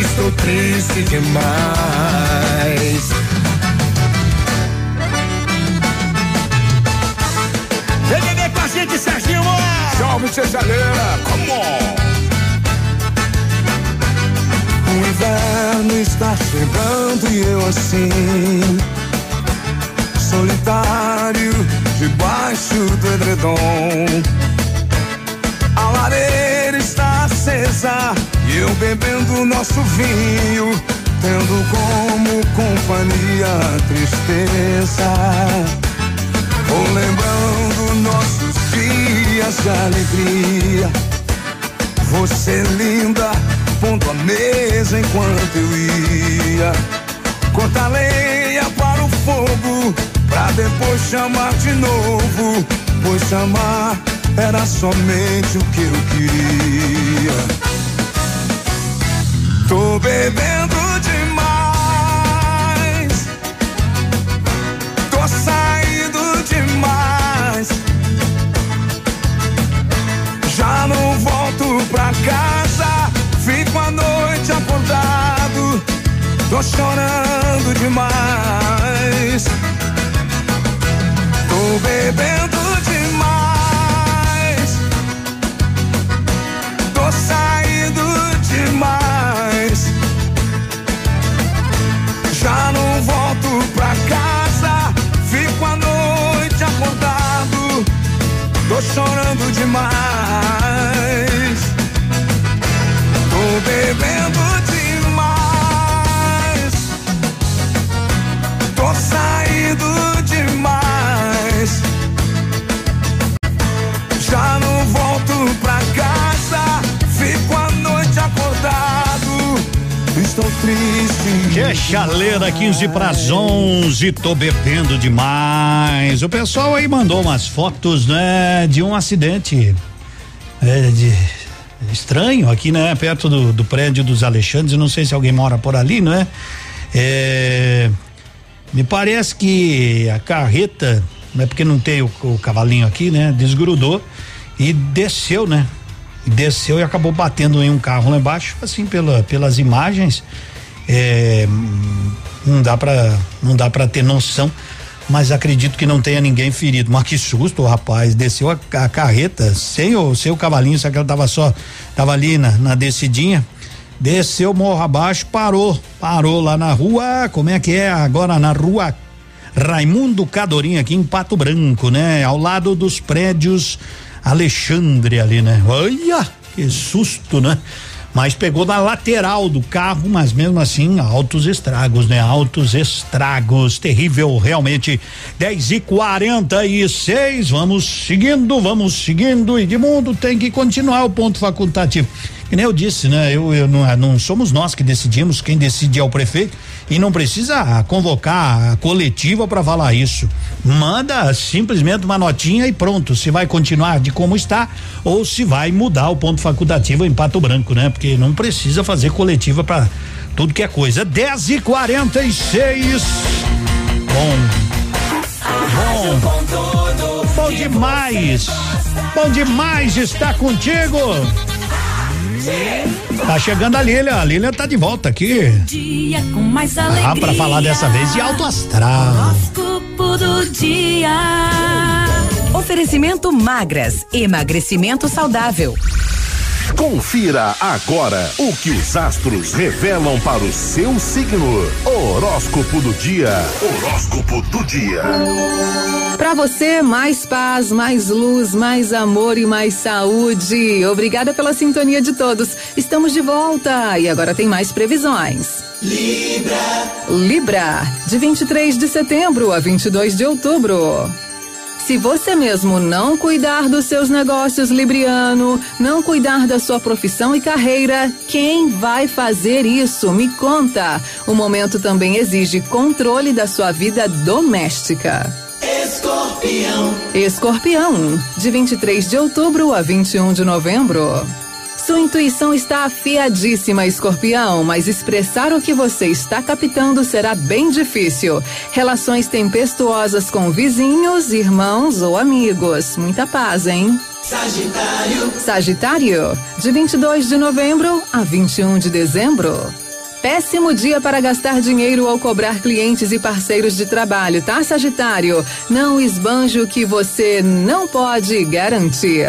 Estou triste demais. Vem beber com a gente, Serginho! Salve, Cesaleira! Come on! O inverno está chegando e eu assim Solitário debaixo do edredom A lareira está acesa eu bebendo nosso vinho Tendo como companhia a tristeza Vou lembrando nossos dias de alegria você linda, pondo a mesa enquanto eu ia. Cortar lenha para o fogo, pra depois chamar de novo. Pois chamar era somente o que eu queria. 11, tô bebendo demais. O pessoal aí mandou umas fotos, né, de um acidente é, de estranho aqui, né, perto do, do prédio dos Alexandres. Não sei se alguém mora por ali, não é? É, me parece que a carreta, é porque não tem o, o cavalinho aqui, né? Desgrudou e desceu, né? Desceu e acabou batendo em um carro lá embaixo, assim pela, pelas imagens, é, não dá para não dá para ter noção, mas acredito que não tenha ninguém ferido. Mas que susto, rapaz, desceu a, a carreta sem o seu cavalinho, só que ela tava só tava ali na, na descidinha. Desceu morro abaixo, parou, parou lá na rua, como é que é agora na rua Raimundo Cadorim aqui em Pato Branco, né? Ao lado dos prédios Alexandre ali, né? Olha, que susto, né? Mas pegou na lateral do carro, mas mesmo assim, altos estragos, né? Altos estragos, terrível, realmente. 10 e 46 vamos seguindo, vamos seguindo. Edmundo tem que continuar o ponto facultativo. Que nem eu disse, né? Eu, eu não, não somos nós que decidimos, quem decide é o prefeito e não precisa convocar a coletiva para falar isso. Manda simplesmente uma notinha e pronto. Se vai continuar de como está ou se vai mudar o ponto facultativo em Pato Branco, né? Porque não precisa fazer coletiva para tudo que é coisa. 10 e 46 Bom. Bom. Bom demais. Bom demais estar contigo. Tá chegando a Lília, a Lília tá de volta aqui. Dia com mais alegria. Ah, pra falar dessa vez de alto astral. Horóscopo do dia. Oferecimento magras, emagrecimento saudável. Confira agora o que os astros revelam para o seu signo. Horóscopo do dia. Horóscopo do dia. Para você, mais paz, mais luz, mais amor e mais saúde. Obrigada pela sintonia de todos. Estamos de volta e agora tem mais previsões. Libra. Libra, de 23 de setembro a 22 de outubro. Se você mesmo não cuidar dos seus negócios, Libriano, não cuidar da sua profissão e carreira, quem vai fazer isso? Me conta. O momento também exige controle da sua vida doméstica. Escorpião. Escorpião, de 23 de outubro a 21 de novembro. Sua intuição está afiadíssima, escorpião, mas expressar o que você está captando será bem difícil. Relações tempestuosas com vizinhos, irmãos ou amigos. Muita paz, hein? Sagitário. Sagitário, de 22 de novembro a 21 de dezembro. Péssimo dia para gastar dinheiro ao cobrar clientes e parceiros de trabalho, tá, Sagitário? Não esbanje o que você não pode garantir.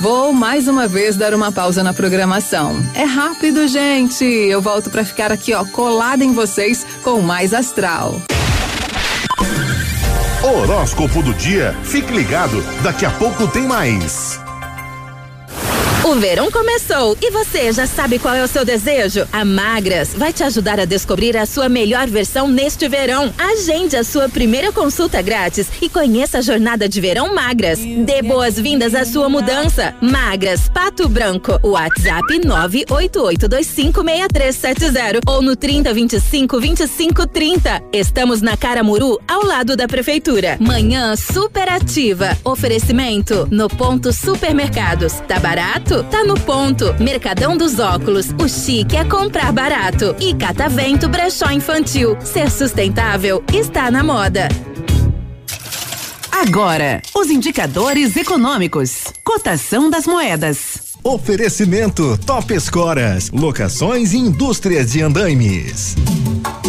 Vou mais uma vez dar uma pausa na programação. É rápido, gente. Eu volto para ficar aqui, ó, colada em vocês com mais astral. Horóscopo do dia. Fique ligado, daqui a pouco tem mais. O verão começou e você já sabe qual é o seu desejo? A Magras vai te ajudar a descobrir a sua melhor versão neste verão. Agende a sua primeira consulta grátis e conheça a jornada de verão Magras. Dê boas-vindas à sua mudança. Magras, Pato Branco. WhatsApp 988256370 ou no 30252530. Estamos na Caramuru, ao lado da prefeitura. Manhã superativa. Oferecimento no ponto supermercados. Tá barato? Tá no ponto. Mercadão dos óculos. O chique é comprar barato. E Catavento Brechó Infantil. Ser sustentável está na moda. Agora, os indicadores econômicos. Cotação das moedas. Oferecimento Top Escoras, locações e indústrias de andaimes.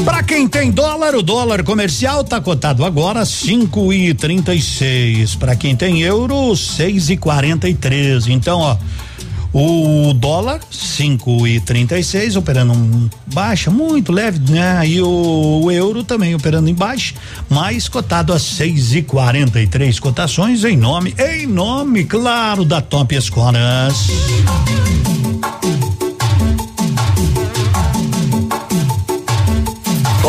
Pra quem tem dólar, o dólar comercial tá cotado agora cinco e trinta e seis. Pra quem tem euro, seis e quarenta e três. Então, ó, o dólar cinco e trinta e seis operando um baixa muito leve, né? E o, o euro também operando em baixa, mais cotado a seis e quarenta e três cotações em nome, em nome, claro, da Top Escolas.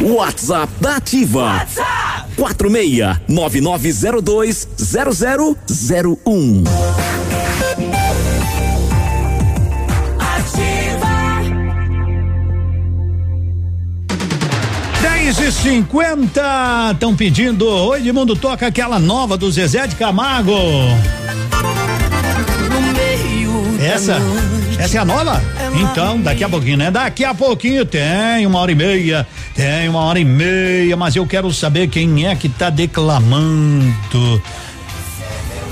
WhatsApp da Ativa. WhatsApp 46 9902 0001. Dez e cinquenta, estão pedindo, oi Edmundo, toca aquela nova do Zezé de Camargo. Essa, essa é a nova? Então, daqui a pouquinho, né? Daqui a pouquinho tem uma hora e meia, tem uma hora e meia, mas eu quero saber quem é que tá declamando.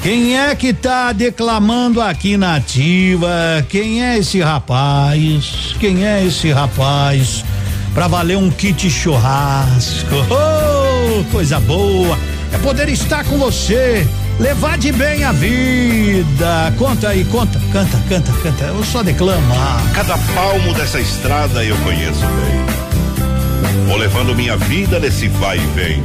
Quem é que tá declamando aqui na ativa? Quem é esse rapaz? Quem é esse rapaz? Pra valer um kit churrasco. Oh, coisa boa. É poder estar com você. Levar de bem a vida. Conta aí, conta, canta, canta, canta. Eu só declamo. Ah. Cada palmo dessa estrada eu conheço bem. Vou levando minha vida nesse vai e vem.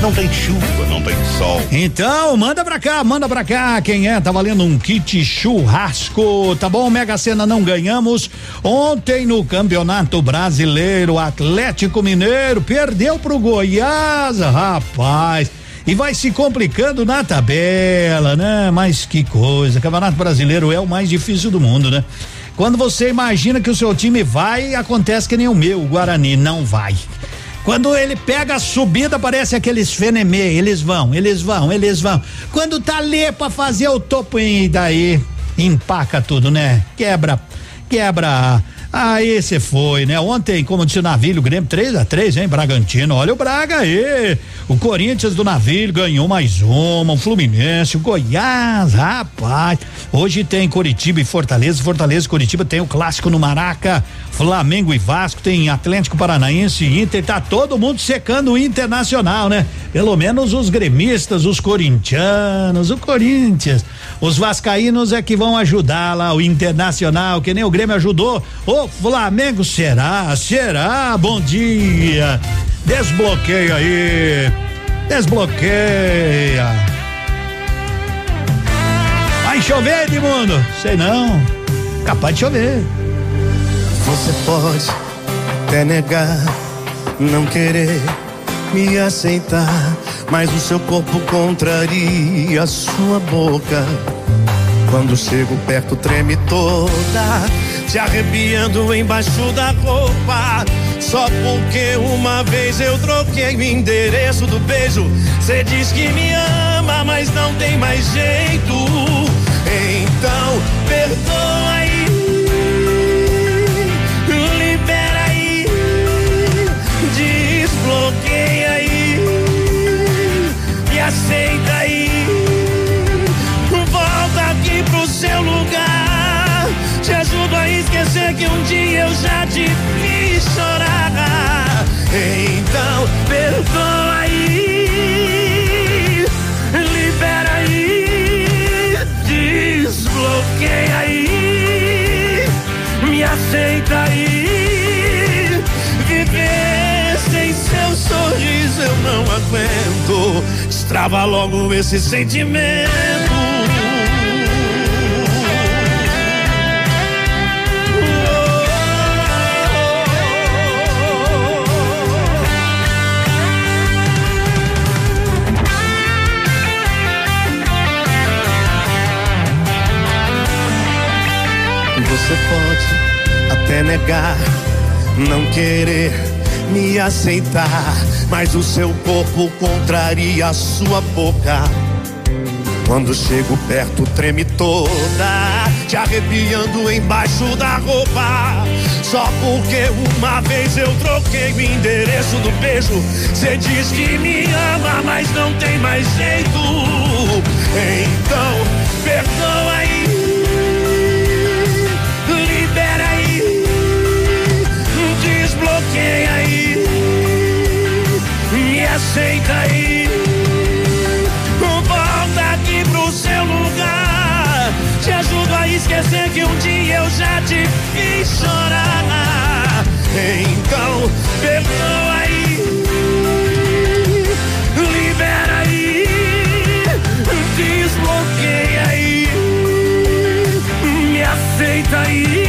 Não tem chuva, não tem sol. Então, manda pra cá, manda pra cá. Quem é? Tá valendo um kit churrasco. Tá bom? Mega Sena não ganhamos. Ontem no Campeonato Brasileiro, Atlético Mineiro perdeu pro Goiás, rapaz. E vai se complicando na tabela, né? Mas que coisa. Campeonato Brasileiro é o mais difícil do mundo, né? Quando você imagina que o seu time vai, acontece que nem o meu, o Guarani, não vai. Quando ele pega a subida, parece aqueles fenemê, eles vão, eles vão, eles vão. Quando tá ali pra fazer o topo e daí empaca tudo, né? Quebra, quebra. Aí você foi, né? Ontem, como disse o Navilho, Grêmio 3 a 3 hein? Bragantino. Olha o Braga aí. O Corinthians do Navilho ganhou mais uma. O Fluminense, o Goiás, rapaz. Hoje tem Curitiba e Fortaleza. Fortaleza e Curitiba tem o clássico no Maraca. Flamengo e Vasco, tem Atlético Paranaense e Inter, tá todo mundo secando o Internacional, né? Pelo menos os gremistas, os corintianos, o Corinthians. Os vascaínos é que vão ajudar lá o Internacional, que nem o Grêmio ajudou. O Flamengo será, será. Bom dia. Desbloqueia aí. Desbloqueia. Vai chover, Edmundo? Sei não. Capaz de chover. Você pode até negar, não querer me aceitar, mas o seu corpo contraria a sua boca. Quando chego perto, treme toda, te arrepiando embaixo da roupa. Só porque uma vez eu troquei o endereço do beijo. Você diz que me ama, mas não tem mais jeito. Então, perdoa aceita aí, volta aqui pro seu lugar. Te ajudo a esquecer que um dia eu já te fiz chorar. Então, perdoa aí, libera aí, desbloqueia aí, me aceita aí. Viver sem seu sorriso eu não aguento. Destrava logo esse sentimento. Você pode até negar, não querer me aceitar, mas o seu corpo contraria a sua boca. Quando chego perto, treme toda, te arrepiando embaixo da roupa. Só porque uma vez eu troquei o endereço do beijo. Cê diz que me ama, mas não tem mais jeito. Então, perdoa aí. Aceita aí. Volta aqui pro seu lugar. Te ajudo a esquecer que um dia eu já te fiz chorar. Então, perdoa aí, libera aí, desbloqueia aí, me aceita aí.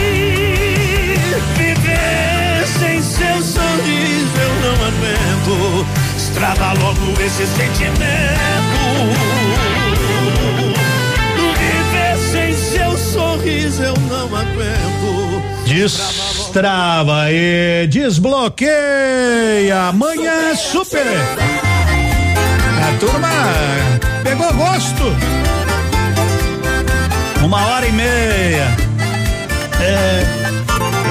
Trava logo esse sentimento. Viver sem seu sorriso eu não aguento. Destrava e desbloqueia. Amanhã é super. A turma pegou gosto. Uma hora e meia. É.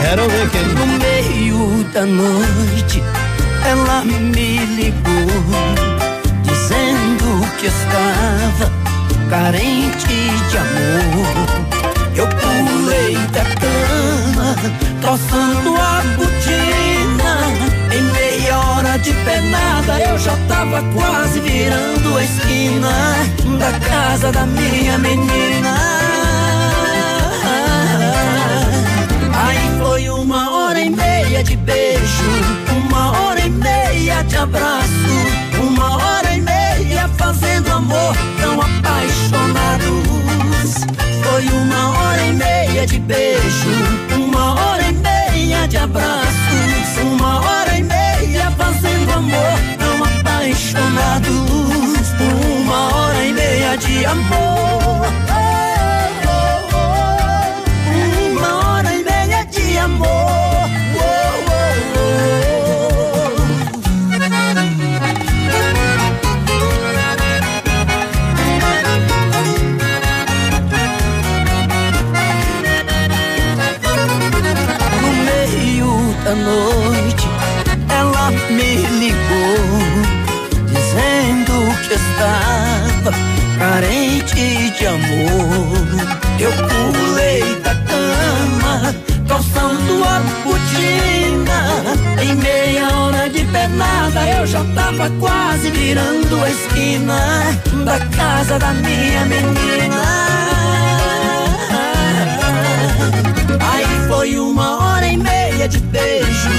Quero ver quem. No meio da noite, ela me ligou, dizendo que estava carente de amor. Eu pulei da cama, troçando a botina. Em meia hora de penada, eu já tava quase virando a esquina da casa da minha menina. Aí foi uma hora e meia de beijo, uma hora e meia de abraço, amor tão apaixonados. Foi uma hora e meia de beijo, uma hora e meia de abraços, uma hora e meia fazendo amor tão apaixonados. Uma hora e meia de amor. Esquina da casa da minha menina. Aí foi uma hora e meia de beijo,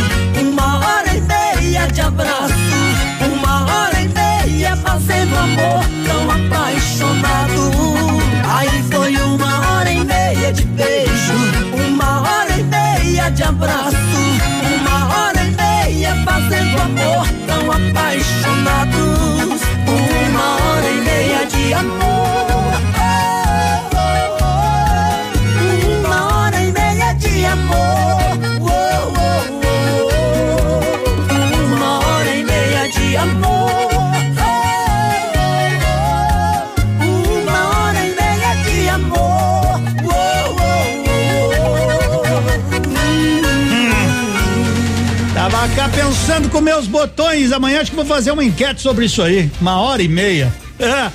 uma hora e meia de abraço, uma hora e meia fazendo amor tão apaixonado. Aí foi uma hora e meia de beijo, uma hora e meia de abraço, uma hora e meia fazendo amor tão apaixonados. Cá pensando com meus botões. Amanhã acho que vou fazer uma enquete sobre isso aí. Uma hora e meia.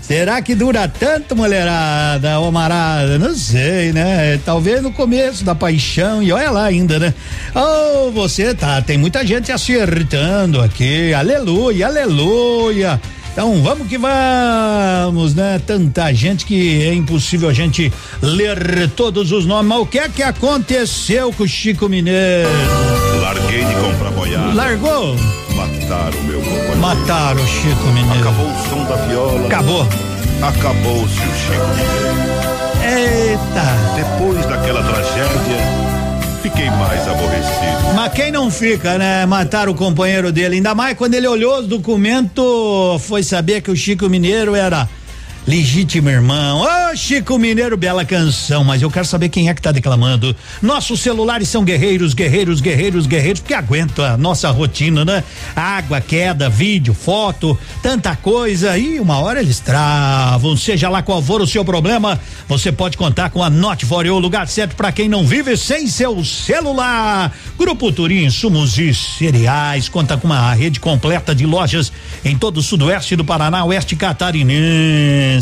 Será que dura tanto, mulherada, ô marada? Não sei, né? Talvez no começo da paixão e olha lá ainda, né? Oh, você tá, tem muita gente acertando aqui. Aleluia, aleluia. Então vamos que vamos, né? Tanta gente que é impossível a gente ler todos os nomes. Mas o que é que aconteceu com o Chico Mineiro? Larguei de comprar boiada. Largou? Mataram meu companheiro. Mataram o Chico Mineiro. Acabou o som da viola. Acabou. Acabou-se o Chico Mineiro. Eita. Depois daquela tragédia, fiquei mais aborrecido. Mas quem não fica, né? Mataram o companheiro dele. Ainda mais quando ele olhou os documentos, foi saber que o Chico Mineiro era legítimo irmão. Ô, Chico Mineiro, bela canção, mas eu quero saber quem é que tá declamando. Nossos celulares são guerreiros, guerreiros, guerreiros, guerreiros, porque aguenta a nossa rotina, né? Água, queda, vídeo, foto, tanta coisa e uma hora eles travam. Seja lá qual for o seu problema, você pode contar com a Note For You, o lugar certo para quem não vive sem seu celular. Grupo Turim, insumos e cereais, conta com uma rede completa de lojas em todo o sudoeste do Paraná, oeste catarinense.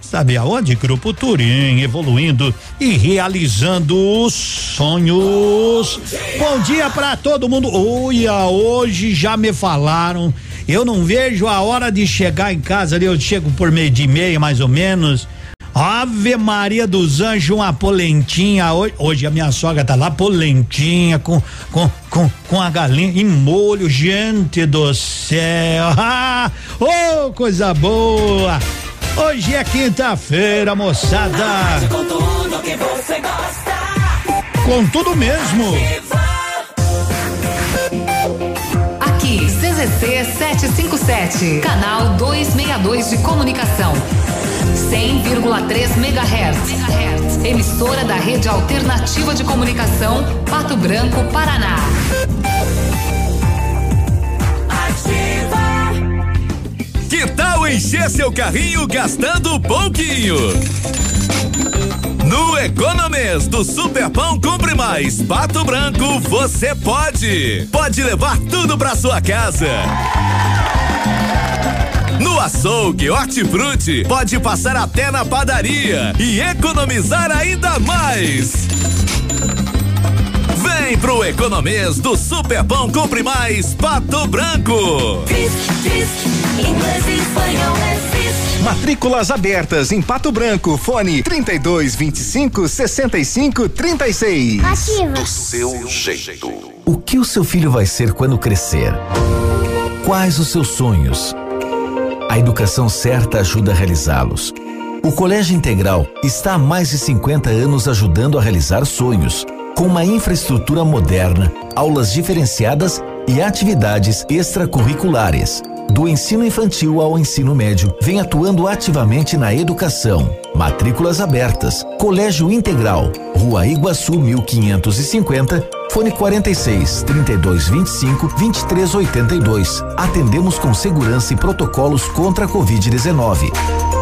Sabe aonde? Grupo Turim, evoluindo e realizando os sonhos. Bom dia para todo mundo. Olha, hoje já me falaram. Eu não vejo a hora de chegar em casa ali. Eu chego por meio de meia, mais ou menos. Ave Maria dos Anjos, uma polentinha. Hoje, hoje a minha sogra tá lá, polentinha, com, com, com, com a galinha em molho. Gente do céu. Ah, oh, coisa boa. Hoje é quinta-feira, moçada. Com tudo que você gosta. Com tudo mesmo. Aqui CZC 757, canal 262 de comunicação. 100,3 MHz. Emissora da Rede Alternativa de Comunicação, Pato Branco, Paraná. Encher seu carrinho gastando pouquinho? No Economês do Superpão Compre Mais Pato Branco, você pode. Pode levar tudo pra sua casa. No açougue, hortifruti, pode passar até na padaria e economizar ainda mais. Vem pro Economês do Superpão Compre Mais Pato Branco. Inglês e espanhol é Fiz. Matrículas abertas em Pato Branco. Fone 32 25 65 36. Do seu jeito. O que o seu filho vai ser quando crescer? Quais os seus sonhos? A educação certa ajuda a realizá-los. O Colégio Integral está há mais de 50 anos ajudando a realizar sonhos, com uma infraestrutura moderna, aulas diferenciadas e atividades extracurriculares. Do ensino infantil ao ensino médio, vem atuando ativamente na educação. Matrículas abertas. Colégio Integral, Rua Iguaçu 1550, fone 46 32 25 23 82. Atendemos com segurança e protocolos contra a Covid-19.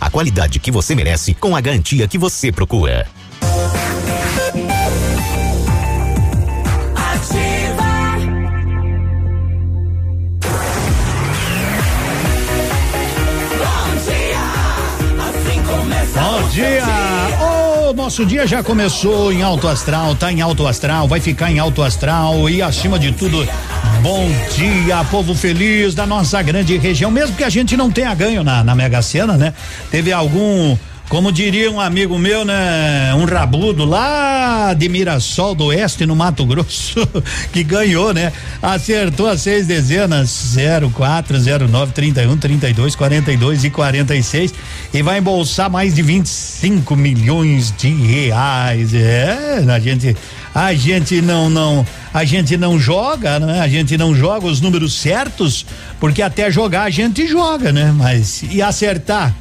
a qualidade que você merece com a garantia que você procura. Bom dia! O nosso dia já começou em alto astral, tá em alto astral, vai ficar em alto astral e acima de tudo, bom dia, povo feliz da nossa grande região, mesmo que a gente não tenha ganho na, na Mega Sena, né? Teve algum como diria um amigo meu, né? Um rabudo lá de Mirassol do Oeste, no Mato Grosso, que ganhou, né? Acertou as seis dezenas: 0, 4, 0, 9, 31, 32, 42 e 46. E vai embolsar mais de 25 milhões de reais. É, a gente. A gente não, não, a gente não joga, né? A gente não joga os números certos, porque até jogar a gente joga, né? Mas e acertar?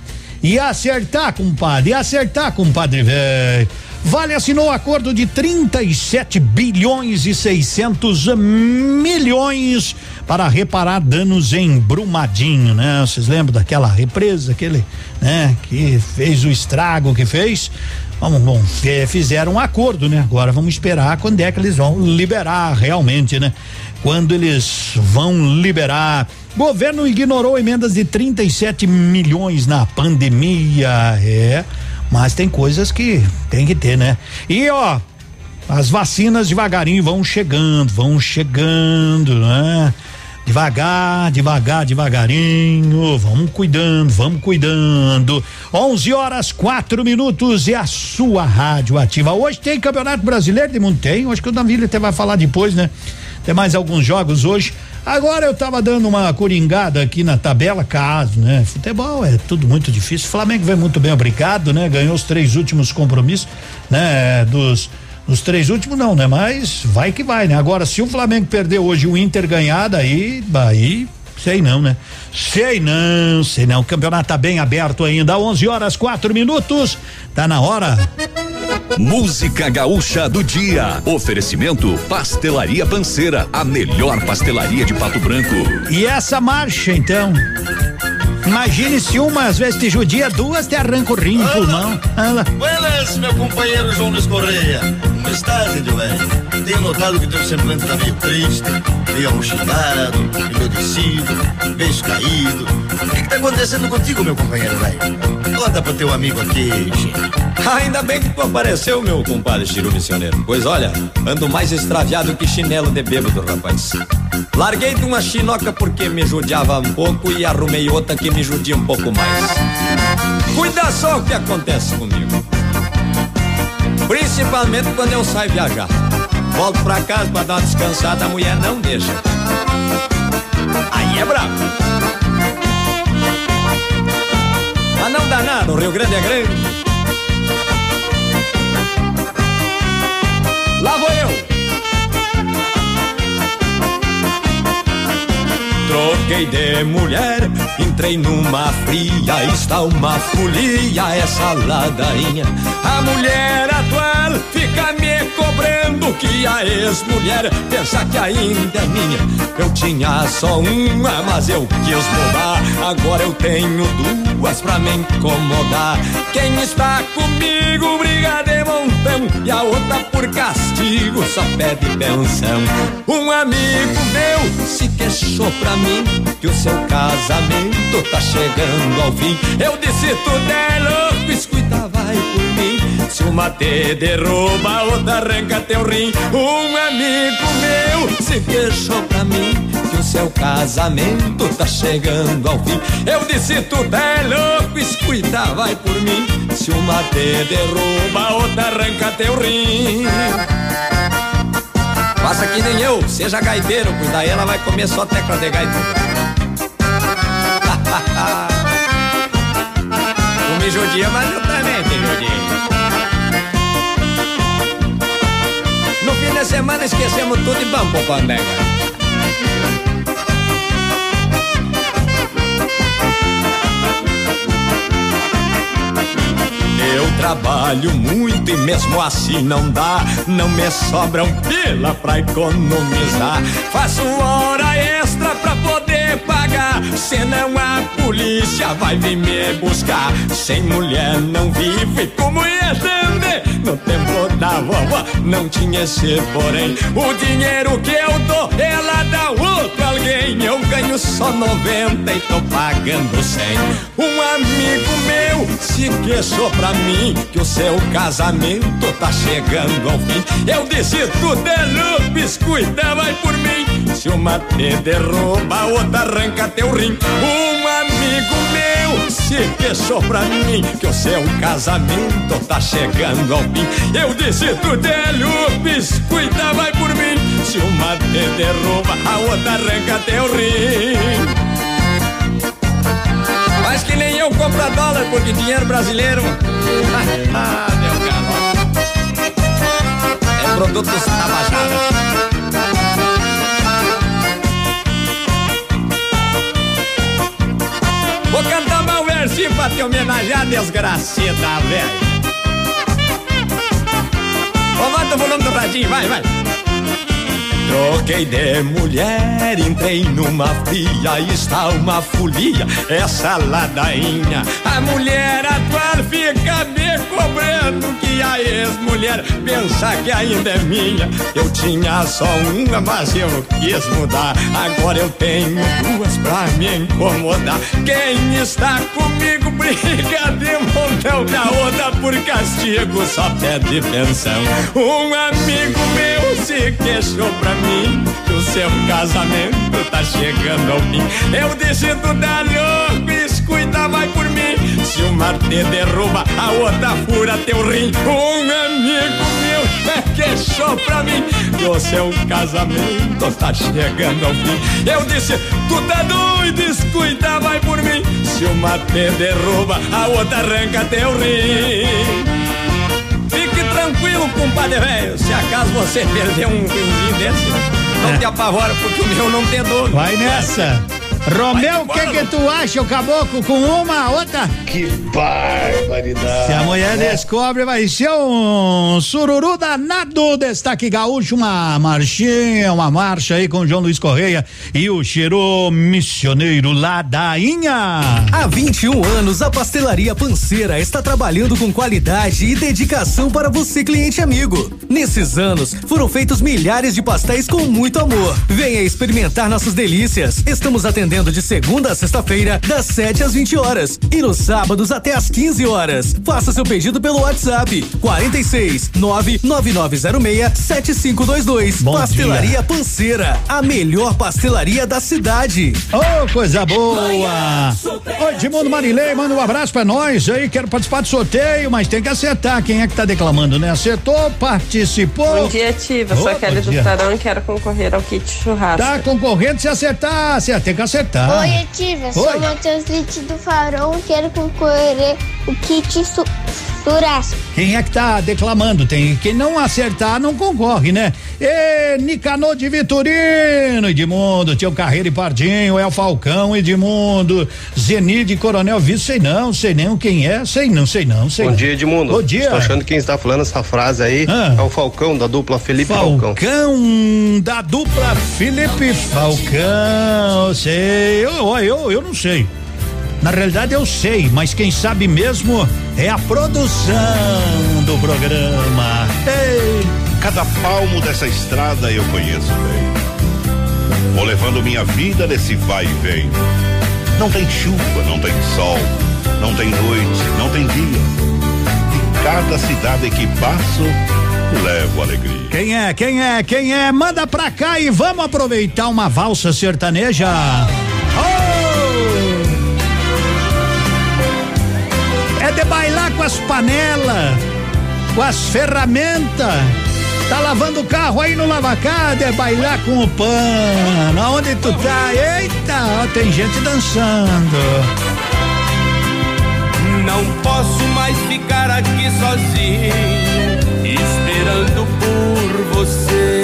E acertar, compadre, e acertar, compadre velho. Vale assinou acordo de 37 bilhões e 600 milhões para reparar danos em Brumadinho, né? Vocês lembram daquela represa, aquele, né? Que fez o estrago que fez? Vamos, bom, fizeram um acordo, né? Agora vamos esperar quando é que eles vão liberar realmente, né? Quando eles vão liberar. Governo ignorou emendas de 37 milhões na pandemia, é. Mas tem coisas que tem que ter, né? E ó, as vacinas devagarinho vão chegando, vão chegando, né? Devagar, devagar, devagarinho, vamos cuidando, vamos cuidando. 11 horas quatro minutos e a sua rádio ativa. Hoje tem Campeonato Brasileiro de Mundo tem, acho que o Davi até vai falar depois, né? Tem mais alguns jogos hoje. Agora eu tava dando uma coringada aqui na tabela, caso, né? Futebol é tudo muito difícil. Flamengo vem muito bem, obrigado, né? Ganhou os três últimos compromissos, né? Dos os três últimos não, né? Mas vai que vai, né? Agora, se o Flamengo perder hoje o Inter ganhar, daí, aí, sei não, né? Sei não, sei não. O campeonato tá bem aberto ainda. 11 horas, quatro minutos. Tá na hora. Música Gaúcha do Dia. Oferecimento Pastelaria Panceira, a melhor pastelaria de Pato Branco. E essa marcha, então? Imagine se uma às vezes te judia, duas te arranca o rim, pulmão. Buenas, meu companheiro João Luiz Correia. Como estás, Edilberto? Tenho notado que teu semblante tá meio triste, meio amochilado, envelhecido, beijo caído. O que, que tá acontecendo contigo, meu companheiro velho? Conta pro teu amigo aqui, Chico. Ainda bem que tu apareceu, meu compadre Chiru Missioneiro. Pois olha, ando mais extraviado que chinelo de bêbado, rapaz. Larguei de uma chinoca porque me judiava um pouco e arrumei outra que me judia um pouco mais. Cuida só o que acontece comigo. Principalmente quando eu saio viajar. Volto pra casa pra dar uma descansada, a mulher não deixa. Aí é brabo. Mas não dá nada, o Rio Grande é grande. Lá vou eu. Troquei de mulher, entrei numa fria, está uma folia essa ladainha. A mulher atual fica me cobrando que a ex-mulher pensa que ainda é minha. Eu tinha só uma, mas eu quis mudar. Agora eu tenho duas pra me incomodar. Quem está comigo briga de montão e a outra por castigo só pede pensão. Um amigo meu se queixou pra mim que o seu casamento tá chegando ao fim. Eu disse tudo é louco, escuta, vai por mim. Se uma te derruba, outra arranca teu rim. Um amigo meu se queixou pra mim que o seu casamento tá chegando ao fim. Eu disse tudo é louco, escuta, vai por mim. Se uma te derruba, outra arranca teu rim. Faça que nem eu, seja gaiteiro, pois daí ela vai comer só tecla de gaita. Tu me judia, mas eu também te judia. No fim de semana esquecemos tudo e vamos pro Pandenga. Eu trabalho muito e mesmo assim não dá. Não me sobra um pila pra economizar. Faço hora extra pra poder pagar. Senão a polícia vai vir me buscar. Sem mulher não vivo e como ia também. No tempo da vovó não tinha esse porém. O dinheiro que eu dou, ela dá outro alguém. Eu ganho só 90 e tô pagando 100. Um amigo meu se queixou pra mim que o seu casamento tá chegando ao fim. Eu disse tudo é lupes, cuida, vai por mim. Se uma te derruba, outra arranca teu rim. Um meu se queixou pra mim que o seu casamento tá chegando ao fim. Eu disse tudo é lupes, cuida, vai por mim. Se uma te derruba, a outra arranca teu rim. Mas que nem eu compro dólar, porque dinheiro brasileiro. ah, meu garoto. É produto tabajara. Versinho pra te homenagear, desgracida, velho. Aumenta o volume do radinho, vai, vai. Troquei de mulher, entrei numa fria, está uma folia, essa ladainha. A mulher atual fica me cobrando que a ex-mulher pensa que ainda é minha. Eu tinha só uma, mas eu quis mudar. Agora eu tenho duas pra me incomodar. Quem está comigo briga de montão, na outra por castigo só pede pensão. Um amigo meu se queixou pra mim que o seu casamento tá chegando ao fim. Eu disse é louco, escuta, vai por mim. Se uma te derruba, a outra fura teu rim. Um amigo meu é queixou pra mim que o seu casamento tá chegando ao fim. Eu disse, tu tá doido, escuta, vai por mim. Se uma te derruba, a outra arranca teu rim. Tranquilo, compadre velho. Se acaso você perder um riozinho desse, não te apavora, porque o meu não tem dono. Vai nessa. Romeu, o que que tu acha, o caboclo, com uma, outra? Que barbaridade. Se a mulher né? descobre, vai ser um sururu danado. Destaque gaúcho, uma marchinha, uma marcha aí com o João Luiz Correia e o cheiro missioneiro Ladainha. Há 21 anos, a Pastelaria Panceira está trabalhando com qualidade e dedicação para você, cliente amigo. Nesses anos, foram feitos milhares de pastéis com muito amor. Venha experimentar nossas delícias. Estamos atendendo de segunda a sexta-feira, das 7 às 20 horas e nos sábados até às 15 horas. Faça seu pedido pelo WhatsApp 46 99906 7522. Bom Pastelaria dia. Panceira, a melhor pastelaria da cidade. Ô, coisa boa! Oi, Edmundo Marilei, manda um abraço pra nós aí. Quero participar do sorteio, mas tem que acertar. Quem é que tá declamando, né? Acertou, participou. Bom dia, Ativa. Sou a Kelly do. Tarão e quero concorrer ao kit churrasco. Tá concorrendo se acertar. Você tem que acertar. Oi, Ativa, sou o Matheus Litt do Farol, quero concorrer o kit su churrasco. Quem é que tá declamando? Tem quem não acertar não concorre, né? E Nicanor de Vitorino, Edmundo, Tio Carreiro e Pardinho, El Falcão, Edmundo, Zenide Coronel Visto, sei não, sei nem quem é, sei não, sei não, sei Bom não. dia, Edmundo. Bom dia. Estou achando que quem está falando essa frase aí Ah. é o Falcão, da dupla Felipe Falcão. Falcão da dupla Felipe Falcão, sei, eu, eu, eu não sei. Na realidade eu sei, mas quem sabe mesmo é a produção do programa. Ei. Cada palmo dessa estrada eu conheço bem. Vou levando minha vida nesse vai e vem. Não tem chuva, não tem sol, não tem noite, não tem dia. Cada cidade que passo, levo alegria. Quem é? Quem é? Quem é? Manda pra cá e vamos aproveitar uma valsa sertaneja. Oh! É de bailar com as panelas, com as ferramentas. Tá lavando o carro aí no lavacar, de bailar com o pano. Aonde tu tá? Eita, tem gente dançando. Não posso mais ficar aqui sozinho, esperando por você.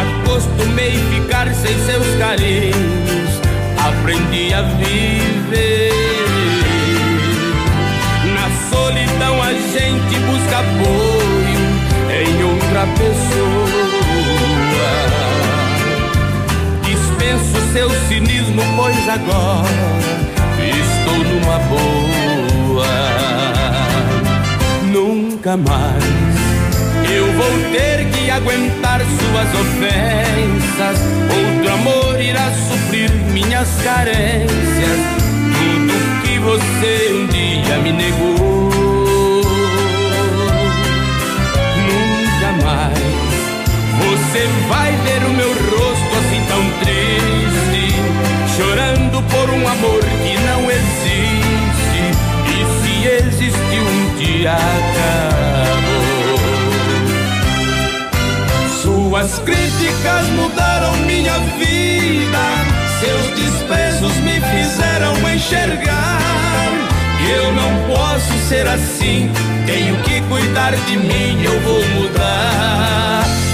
Acostumei ficar sem seus carinhos, aprendi a viver. Gente busca apoio em outra pessoa. Dispenso seu cinismo, pois agora estou numa boa. Nunca mais eu vou ter que aguentar suas ofensas. Outro amor irá suprir minhas carências. Tudo que você um dia me negou. Você vai ver o meu rosto assim tão triste, chorando por um amor que não existe. E se existe um dia acabou. Suas críticas mudaram minha vida, seus desprezos me fizeram enxergar. Eu não posso ser assim, tenho que cuidar de mim, eu vou mudar.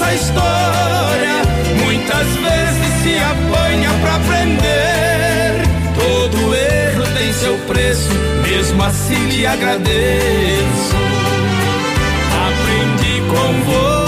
Nossa história. Muitas vezes se apanha pra aprender. Todo erro tem seu preço, mesmo assim lhe agradeço. Aprendi com você.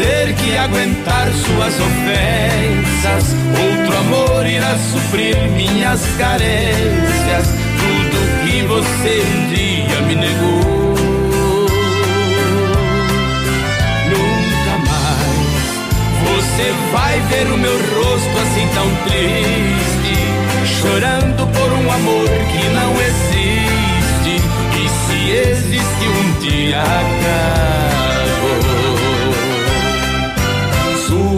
Ter que aguentar suas ofensas. Outro amor irá suprir minhas carências. Tudo que você um dia me negou. Nunca mais você vai ver o meu rosto assim tão triste, chorando por um amor que não existe. E se existe um dia acabou.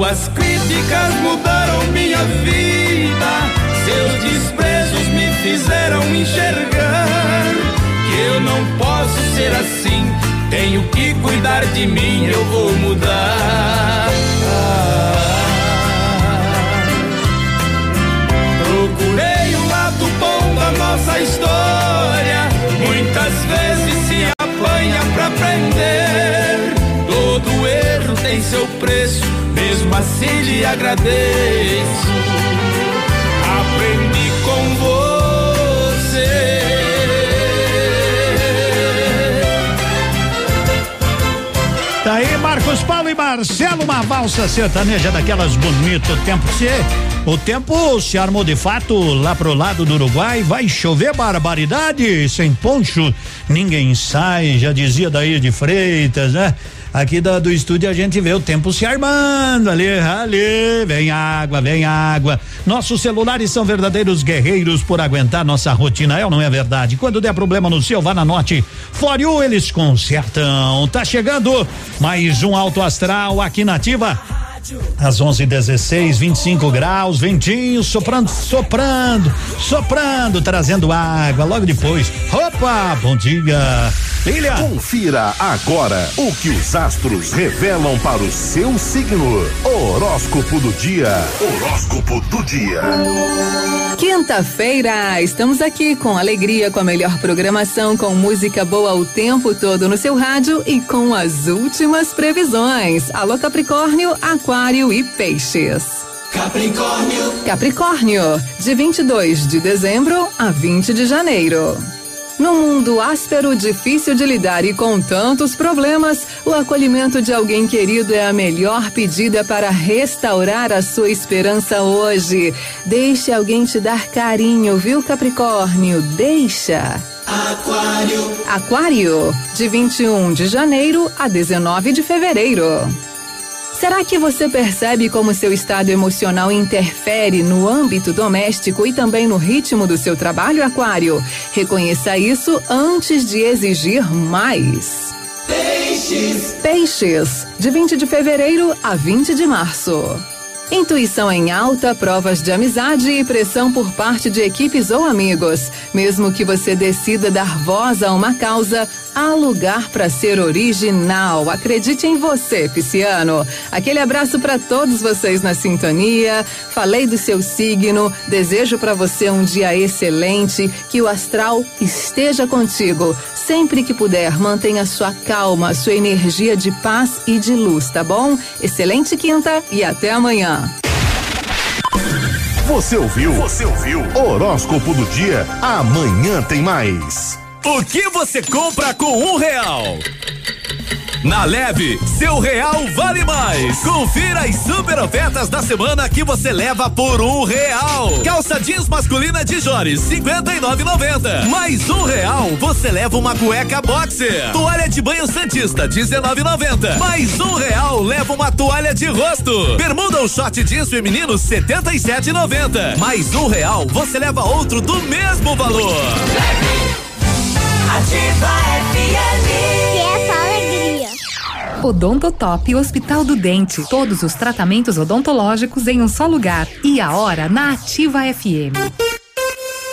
Suas críticas mudaram minha vida, seus desprezos me fizeram enxergar que eu não posso ser assim. Tenho que cuidar de mim, eu vou mudar. Seu preço, mesmo assim lhe agradeço. Aprendi com você. Tá aí Marcos Paulo e Marcelo, uma valsa sertaneja daquelas bonitas. O tempo se, o tempo se armou de fato lá pro lado do Uruguai. Vai chover barbaridade, sem poncho, ninguém sai, já dizia daí de Freitas, né? Aqui da, do estúdio a gente vê o tempo se armando ali, ali, vem água, vem água. Nossos celulares são verdadeiros guerreiros por aguentar nossa rotina, é ou não é verdade? Quando der problema no seu, vá na Norte. For you, eles consertam. Tá chegando mais um alto astral aqui na Ativa. Às 11:16, 25 graus, ventinho soprando, soprando, soprando, trazendo água. Logo depois, opa, bom dia, Confira agora o que os astros revelam para o seu signo. Horóscopo do dia. Horóscopo do dia. Quinta-feira, estamos aqui com alegria, com a melhor programação, com música boa o tempo todo no seu rádio e com as últimas previsões. Alô Capricórnio, Aquário e Peixes. Capricórnio. Capricórnio, de 22 de dezembro a 20 de janeiro. No mundo áspero, difícil de lidar e com tantos problemas, o acolhimento de alguém querido é a melhor pedida para restaurar a sua esperança hoje. Deixe alguém te dar carinho, viu, Capricórnio? Deixa. Aquário. Aquário, de 21 de janeiro a 19 de fevereiro. Será que você percebe como seu estado emocional interfere no âmbito doméstico e também no ritmo do seu trabalho, Aquário? Reconheça isso antes de exigir mais. Peixes. Peixes, de 20 de fevereiro a 20 de março. Intuição em alta, provas de amizade e pressão por parte de equipes ou amigos. Mesmo que você decida dar voz a uma causa, há lugar para ser original. Acredite em você, Pisciano. Aquele abraço para todos vocês na sintonia. Falei do seu signo. Desejo para você um dia excelente. Que o astral esteja contigo. Sempre que puder, mantenha sua calma, sua energia de paz e de luz, tá bom? Excelente quinta e até amanhã. Você ouviu? Você ouviu? Horóscopo do dia. Amanhã tem mais. O que você compra com um real? Na Leve, seu real vale mais. Confira as super ofertas da semana que você leva por um real. Calça jeans masculina de Jores, cinquenta e nove noventa. Mais um real, você leva uma cueca boxer. Toalha de banho santista, dezenove noventa. Mais um real, leva uma toalha de rosto. Bermuda ou short jeans feminino, setenta e sete noventa. Mais um real, você leva outro do mesmo valor. Ativa FM. Que é só alegria. Odontotop Hospital do Dente. Todos os tratamentos odontológicos em um só lugar. E a hora na Ativa FM.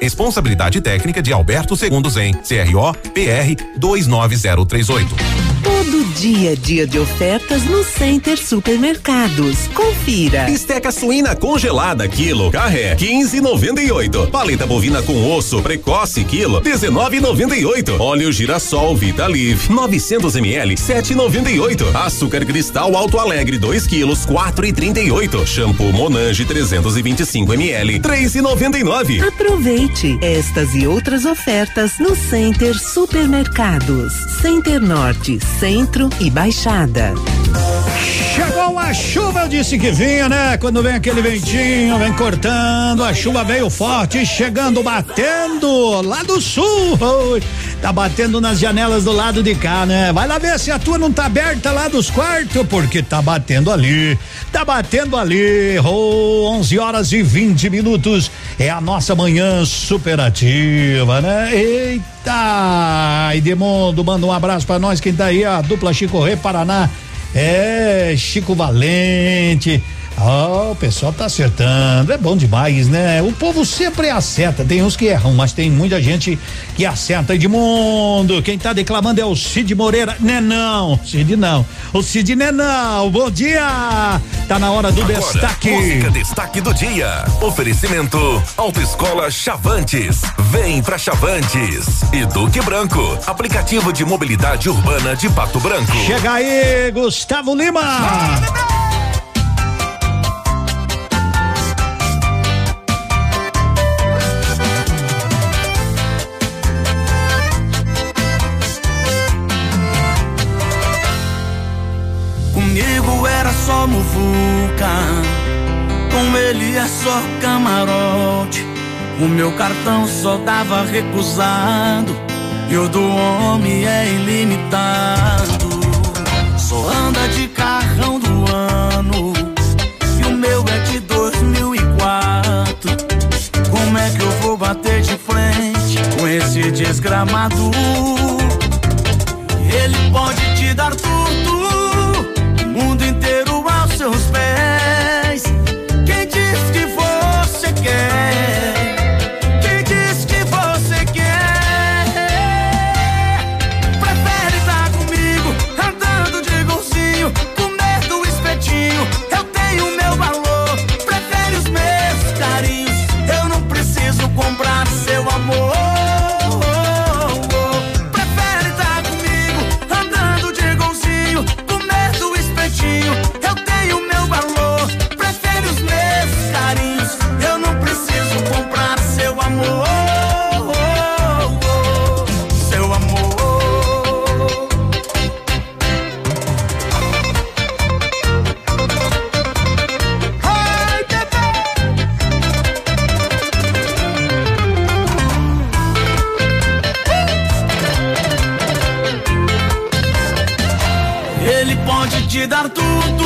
Responsabilidade técnica de Alberto Segundos em CRO PR 29038. Todo dia dia de ofertas no Center Supermercados. Confira. Bisteca suína congelada quilo, carré 15,98. Paleta bovina com osso precoce quilo 19,98. Óleo girassol Vita Live 900 ml 7,98. Açúcar cristal Alto Alegre 2 quilos 4,38. Shampoo Monange 325 ml 3,99. Aproveite estas e outras ofertas no Center Supermercados. Center Norte, Centro e Baixada. Chegou a chuva, eu disse que vinha, né? Quando vem aquele ventinho, vem cortando, a chuva veio forte, chegando, batendo lá do sul. Tá batendo nas janelas do lado de cá, né? Vai lá ver se a tua não tá aberta lá dos quartos, porque tá batendo ali. Tá batendo ali. Oh, 11 horas e 20 minutos. É a nossa manhã superativa, né? Eita! Edmundo, manda um abraço pra nós. Quem tá aí, a dupla Chico Rei Paraná. É, Chico Valente. Oh, o pessoal tá acertando, é bom demais, né? O povo sempre acerta, tem uns que erram, mas tem muita gente que acerta. Edmundo, quem tá declamando é o Cid Moreira, né não, Cid não, o Cid né não, bom dia, tá na hora do Agora, destaque. Música destaque do dia. Oferecimento Autoescola Chavantes. Vem pra Chavantes. E Duque Branco, aplicativo de mobilidade urbana de Pato Branco. Chega aí, Gustavo Lima. Comigo só muvuca, com ele é só camarote. O meu cartão só dava recusado, e o do homem é ilimitado. Só anda de carrão do ano, e o meu é de 2004. Como é que eu vou bater de frente com esse desgramado? Ele pode te dar tudo, dar tudo,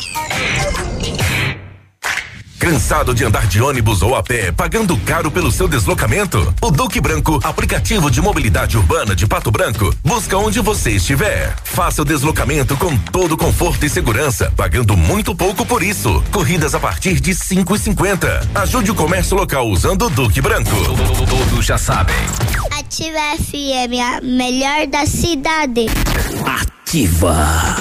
Cansado de andar de ônibus ou a pé, pagando caro pelo seu deslocamento? O Duque Branco, aplicativo de mobilidade urbana de Pato Branco, busca onde você estiver. Faça o deslocamento com todo conforto e segurança, pagando muito pouco por isso. Corridas a partir de cinco e cinquenta. Ajude o comércio local usando o Duque Branco. Todos já sabem. Ativa FM, a melhor da cidade. Ativa.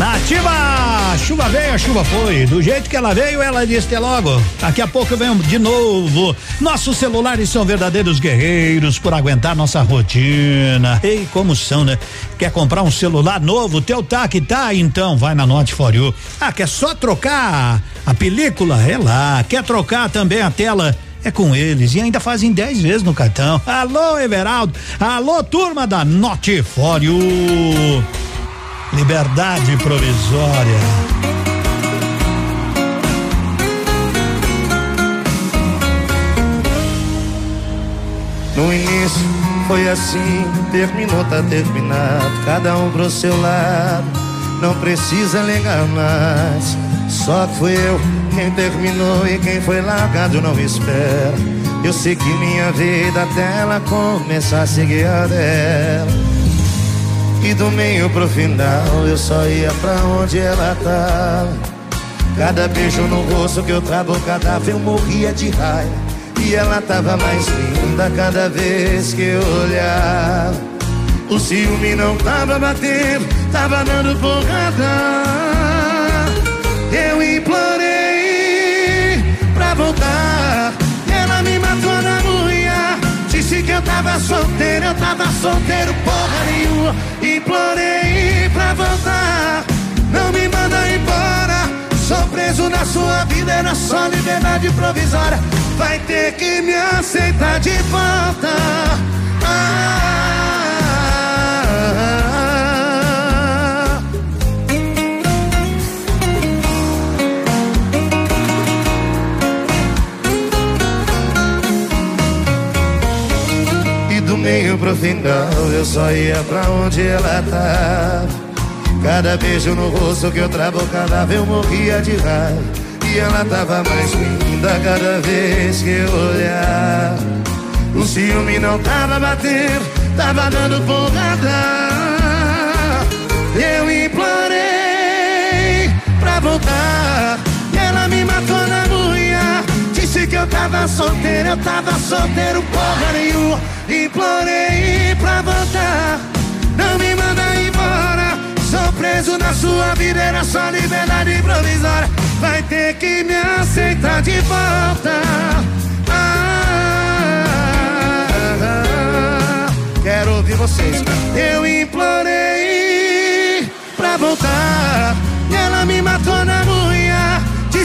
Nativa! Chuva veio, a chuva foi. Do jeito que ela veio, ela disse logo. Daqui a pouco venho de novo. Nossos celulares são verdadeiros guerreiros por aguentar nossa rotina. Ei, como são, né? Quer comprar um celular novo? Teu tá que tá? Então vai na Note For You. Ah, quer só trocar a película? É lá. Quer trocar também a tela? É com eles e ainda fazem 10 vezes no cartão. Alô, Everaldo. Alô, turma da You. Liberdade provisória. No início foi assim, terminou, tá terminado. Cada um pro seu lado, não precisa ligar mais. Só fui eu quem terminou e quem foi largado não espera. Eu sei que minha vida até ela começar a seguir a dela. E do meio pro final eu só ia pra onde ela tava. Cada beijo no rosto que eu travo, cada vez eu morria de raiva. E ela tava mais linda cada vez que eu olhava. O ciúme não tava batendo, tava dando porrada. Eu implorei pra voltar. Eu tava solteiro, eu tava solteiro, porra nenhuma. Implorei pra voltar. Não me manda embora. Sou preso na sua vida, era só liberdade provisória. Vai ter que me aceitar de volta. Ah, Meio pro final eu só ia pra onde ela tava. Cada beijo no rosto que eu vez eu morria de raiva. E ela tava mais linda cada vez que eu olhar. O ciúme não tava batendo, tava dando porrada. Eu implorei pra voltar. Eu tava solteiro, eu tava solteiro, porra nenhuma. Implorei pra voltar. Não me manda embora. Sou preso na sua vida, era só liberdade provisória. Vai ter que me aceitar de volta. Ah, quero ouvir vocês. Eu implorei pra voltar. Ela me matou na unha.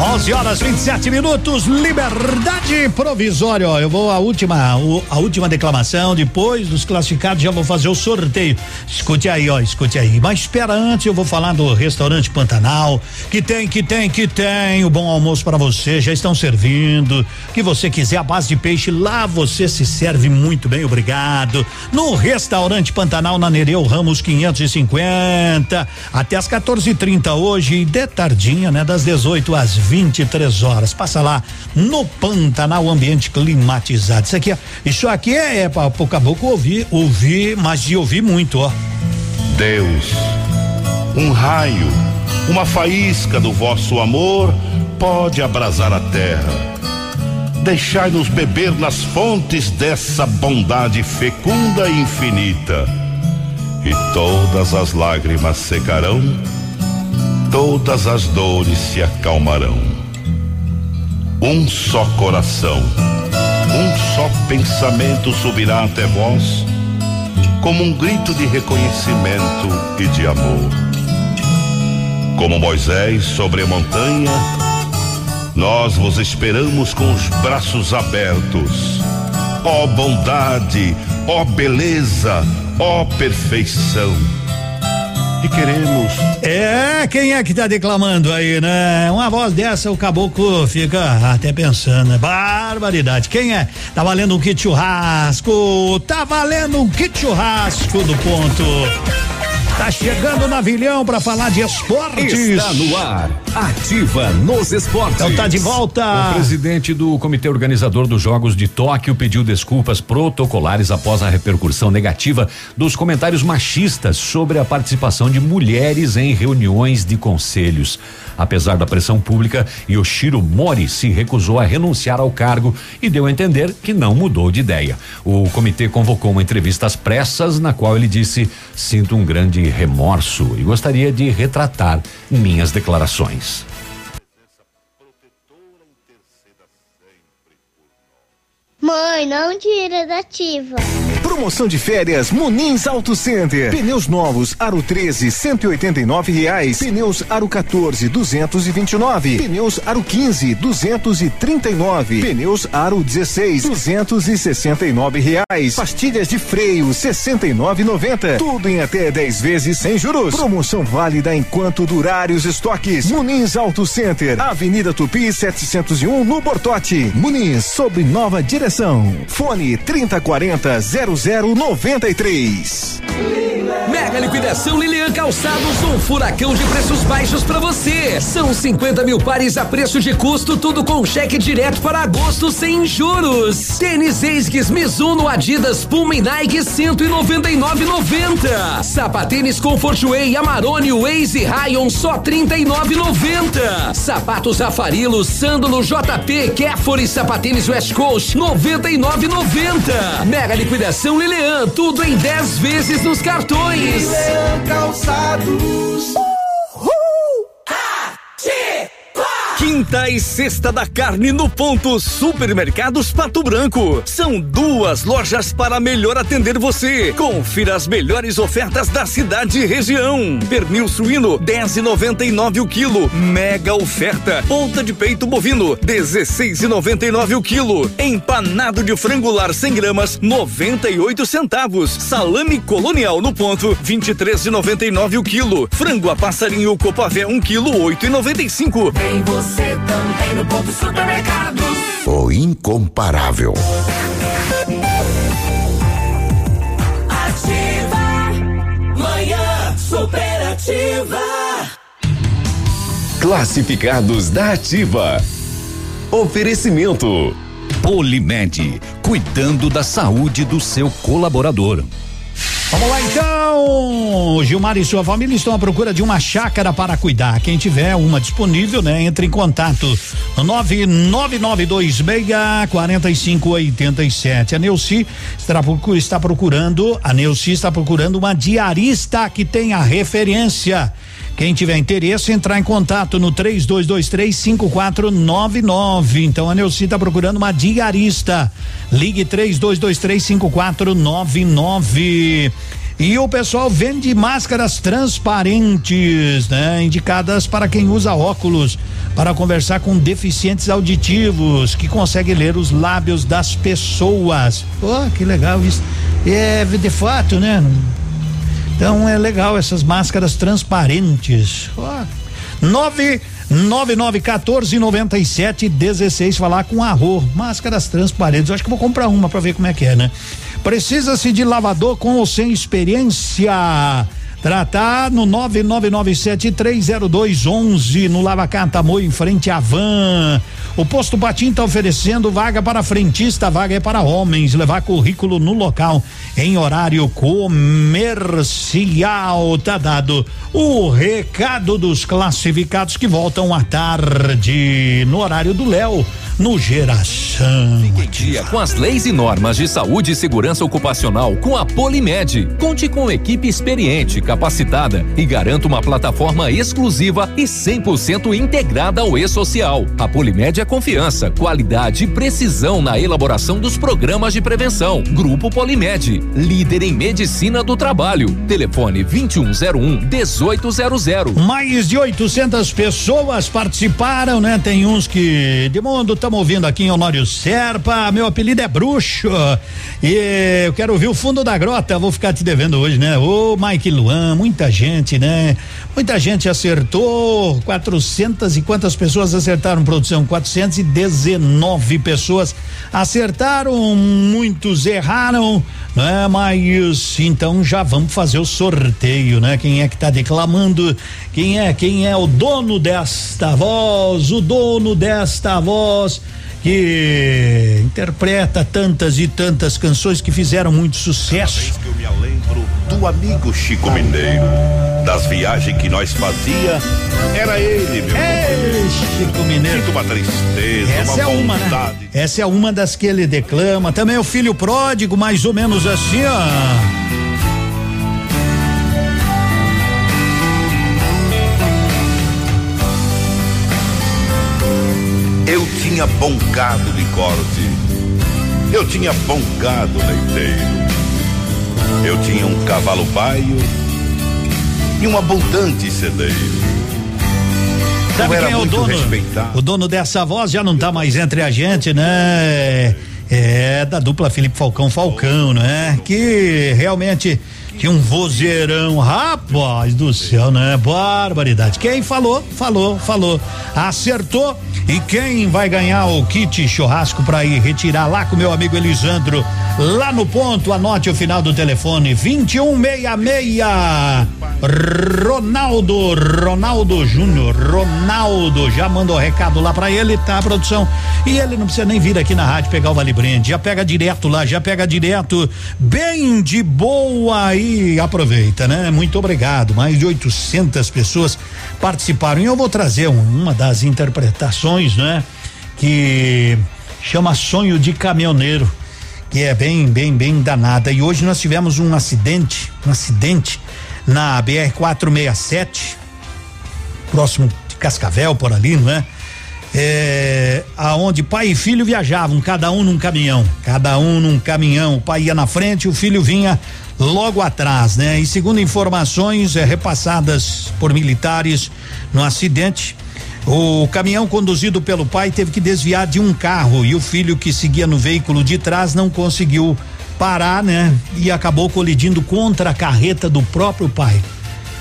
11 horas 27 minutos, liberdade provisória. Eu vou a última, a última declamação. Depois dos classificados, já vou fazer o sorteio. Escute aí, ó, escute aí. Mas espera antes, eu vou falar do restaurante Pantanal, que tem, que tem, que tem o bom almoço para você. Já estão servindo. Que você quiser a base de peixe, lá você se serve muito bem, obrigado. No restaurante Pantanal, na Nereu Ramos 550, até as 14h30 hoje e de tardinha, né? Das 18 às 23 horas. Passa lá no Pantanal, ambiente climatizado. Isso aqui, ó, isso aqui é, é para o caboclo ouvir, ouvir, mas de ouvir muito, ó. Deus, um raio, uma faísca do vosso amor pode abrasar a terra. Deixai-nos beber nas fontes dessa bondade fecunda e infinita, e todas as lágrimas secarão, todas as dores se acalmarão. Um só coração, um só pensamento subirá até vós como um grito de reconhecimento e de amor. Como Moisés sobre a montanha, nós vos esperamos com os braços abertos. Ó bondade, ó beleza, ó perfeição. E queremos É, quem é que tá declamando aí, né? Uma voz dessa, o caboclo fica até pensando, né? Barbaridade. Quem é? Tá valendo um kit churrasco. Tá valendo um kit churrasco do ponto. Tá chegando o navilhão pra falar de esportes. Está no ar. Ativa nos esportes. Então tá de volta. O presidente do comitê organizador dos Jogos de Tóquio pediu desculpas protocolares após a repercussão negativa dos comentários machistas sobre a participação de mulheres em reuniões de conselhos. Apesar da pressão pública, Yoshiro Mori se recusou a renunciar ao cargo e deu a entender que não mudou de ideia. O comitê convocou uma entrevista às pressas na qual ele disse: "Sinto um grande remorso e gostaria de retratar minhas declarações." Mãe, não tira da ativa. Promoção de férias Munins Auto Center. Pneus novos Aro 13, 189 reais. Pneus Aro 14, 229. Pneus Aro 15, 239. Pneus Aro 16, 269 reais. Pastilhas de freio 69,90. Tudo em até 10 vezes sem juros. Promoção válida enquanto durarem os estoques. Munins Auto Center, Avenida Tupi 701 no Bortote. Muniz sob nova direção. Fone 3040 0093. Mega liquidação Lilian Calçados, um furacão de preços baixos para você. São 50 mil pares a preço de custo, tudo com cheque direto para agosto sem juros. Tênis Esgues, Mizuno, Adidas, Puma e Nike 199,90. Sapatênis Comfort Way, Amarone, Waze, Rayon só 39,90. Sapatos Afarilo, Sândalo, JP, Kéfora e Sapatênis West Coast 99,90. Mega liquidação Lilian, tudo em 10 vezes nos cartões. Leão Calçados. Quinta e sexta da carne no ponto Supermercados Pato Branco. São duas lojas para melhor atender você. Confira as melhores ofertas da cidade e região. Pernil suíno 10,99 o quilo. Mega oferta. Ponta de peito bovino 16,99 o quilo. Empanado de frango lar 100 gramas 98 centavos. Salame colonial no ponto 23,99 o quilo. Frango a passarinho Copavé 1 quilo 8,95. Tem você também no ponto supermercados. O incomparável. Ativa. Manhã superativa. Classificados da Ativa. Oferecimento. Polimed, cuidando da saúde do seu colaborador. Vamos lá então! Gilmar e sua família estão à procura de uma chácara para cuidar. Quem tiver uma disponível, né, entre em contato no 99926 4587. A Neuci está procurando, a Neuci está procurando uma diarista que tenha referência. Quem tiver interesse, entrar em contato no 3223 5499. Então a Neuci está procurando uma diarista. Ligue 3223 5499. E o pessoal vende máscaras transparentes, né? Indicadas para quem usa óculos, para conversar com deficientes auditivos, que consegue ler os lábios das pessoas. Oh, que legal isso. É de fato, né? Então é legal essas máscaras transparentes. Oh. Nove 99149716 falar com a Rô. Máscaras transparentes. Eu acho que vou comprar uma para ver como é que é, né? Precisa-se de lavador com ou sem experiência. Tratar no 9997302111 no Lava Catamoio em frente à Van. O posto Batim está oferecendo vaga para frentista, vaga é para homens, levar currículo no local em horário comercial. Tá dado o recado dos classificados que voltam à tarde no horário do Léo no Geração. Fique em dia com as leis e normas de saúde e segurança ocupacional com a Polimed. Conte com equipe experiente, capacitada e garanta uma plataforma exclusiva e 100% integrada ao e-social. A Polimed é confiança, qualidade e precisão na elaboração dos programas de prevenção. Grupo Polimed, líder em medicina do trabalho. Telefone 2101 1800. Mais de 800 pessoas participaram, né? Tem uns que de mundo estamos ouvindo aqui em Honório Serpa. Meu apelido é Bruxo. E eu quero ouvir o fundo da grota. Vou ficar te devendo hoje, né? Ô, Mike Luan, muita gente, né? Muita gente acertou. 400 e quantas pessoas acertaram produção? 419 pessoas acertaram, muitos erraram, né? Mas então já vamos fazer o sorteio, né? Quem é que tá declamando? Quem é? Quem é o dono desta voz? O dono desta voz que interpreta tantas e tantas canções que fizeram muito sucesso. que eu me lembro do amigo Chico Mineiro, das viagens que nós fazia, era ele, meu Ei, Chico Mineiro. Sinto uma tristeza, Essa é uma uma, vontade. né? Essa é uma das que ele declama. Também o filho pródigo, mais ou menos assim, ó. Tinha bom gado de corte, Eu tinha bom gado leiteiro. Eu tinha um cavalo baio e um abundante celeiro. Sabe quem é o dono? respeitado. O dono dessa voz já não tá mais entre a gente, né? É da dupla Felipe Falcão Falcão, né? Que realmente tinha um vozeirão, rapaz do céu, né? Barbaridade. Quem falou, falou, falou. Acertou. E quem vai ganhar o kit churrasco para ir retirar lá com meu amigo Elisandro, lá no ponto, anote o final do telefone: 2166. Ronaldo, Ronaldo Júnior, Ronaldo já mandou recado lá pra ele, tá, produção? E ele não precisa nem vir aqui na rádio pegar o Vale Brinde, já pega direto lá, já pega direto, bem de boa aproveita, né? Muito obrigado. Mais de 800 pessoas participaram e eu vou trazer um- uma das interpretações, né? Que chama Sonho de Caminhoneiro que é bem, bem, bem danada. E hoje nós tivemos um acidente, um acidente na BR 467, próximo de Cascavel, por ali, não é? É, aonde pai e filho viajavam, cada um num caminhão, cada um num caminhão. O pai ia na frente, o filho vinha logo atrás, né? E segundo informações é, repassadas por militares no acidente, o caminhão conduzido pelo pai teve que desviar de um carro e o filho que seguia no veículo de trás não conseguiu parar, né? E acabou colidindo contra a carreta do próprio pai.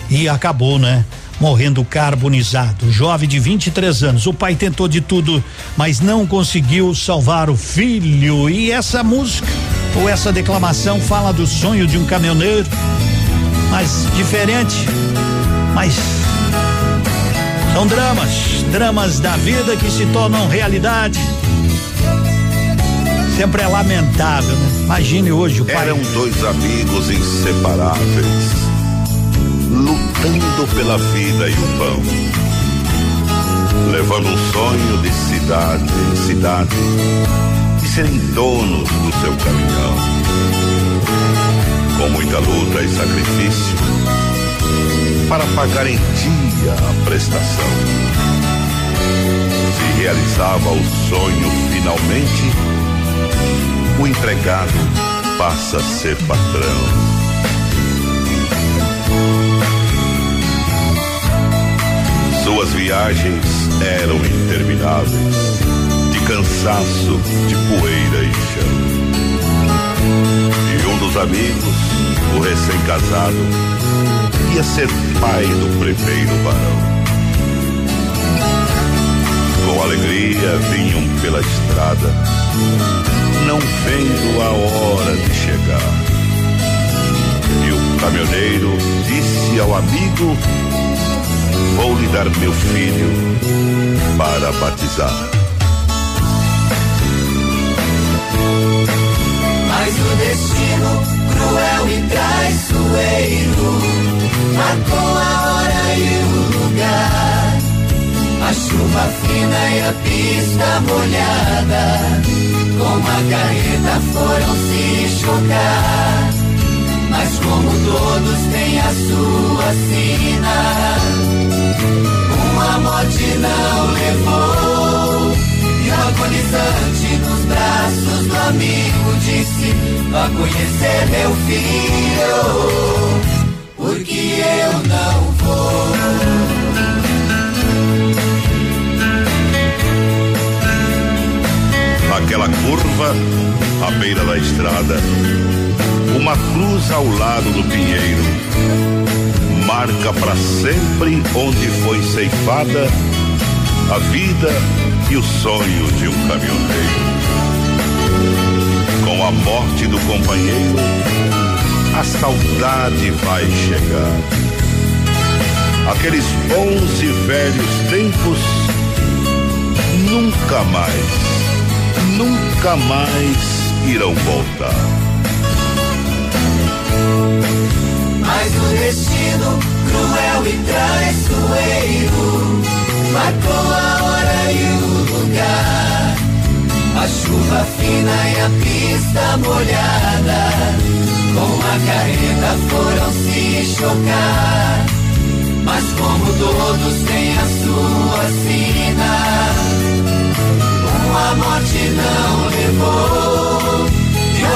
E acabou, né? Morrendo carbonizado. Jovem de 23 anos. O pai tentou de tudo, mas não conseguiu salvar o filho. E essa música, ou essa declamação, fala do sonho de um caminhoneiro, mas diferente, mas são dramas, dramas da vida que se tornam realidade. Sempre é lamentável, né? Imagine hoje o pai. Eram dois amigos inseparáveis, lutando pela vida e o pão, levando um sonho de cidade em cidade, de serem donos do seu caminhão. Com muita luta e sacrifício, para pagar em dia a prestação. Se realizava o sonho finalmente, o empregado passa a ser patrão. Suas viagens eram intermináveis, de cansaço, de poeira e chão. E um dos amigos, o recém-casado, ia ser pai do primeiro barão. Com alegria vinham pela estrada, não vendo a hora de chegar. E o caminhoneiro disse ao amigo: Vou lhe dar meu filho para batizar. Mas o destino cruel e traiçoeiro marcou a hora e o lugar. A chuva fina e a pista molhada, com a carreta foram se chocar. Mas como todos têm a sua sina, uma morte não levou. E o agonizante nos braços do amigo disse: Vá conhecer meu filho, porque eu não vou. Naquela curva, à beira da estrada, uma cruz ao lado do pinheiro, marca para sempre onde foi ceifada a vida e o sonho de um caminhoneiro. Com a morte do companheiro, a saudade vai chegar. Aqueles bons e velhos tempos nunca mais, nunca mais irão voltar. Mas o destino cruel e traiçoeiro marcou a hora e o lugar. A chuva fina e a pista molhada, com a carreta foram se chocar. Mas como todos têm a sua sina, uma morte não levou.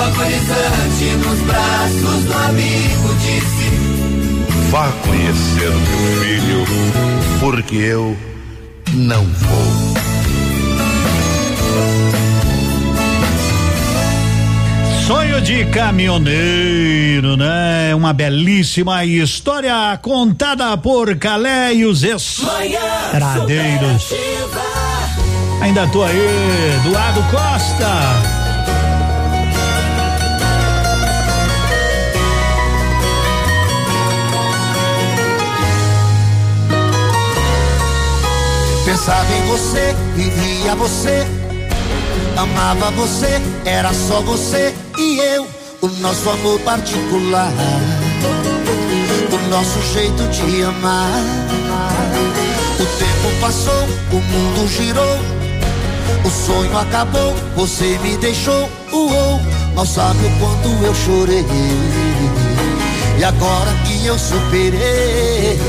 agonizante nos braços do amigo disse: Vá conhecer meu filho, porque eu não vou. Sonho de caminhoneiro, né? Uma belíssima história contada por Calé e os. Ainda tô aí, Eduardo Costa. Pensava em você, vivia você, amava você, era só você e eu, o nosso amor particular, o nosso jeito de amar. O tempo passou, o mundo girou, o sonho acabou, você me deixou, uou, mal sabe o quanto eu chorei. E agora que eu superei,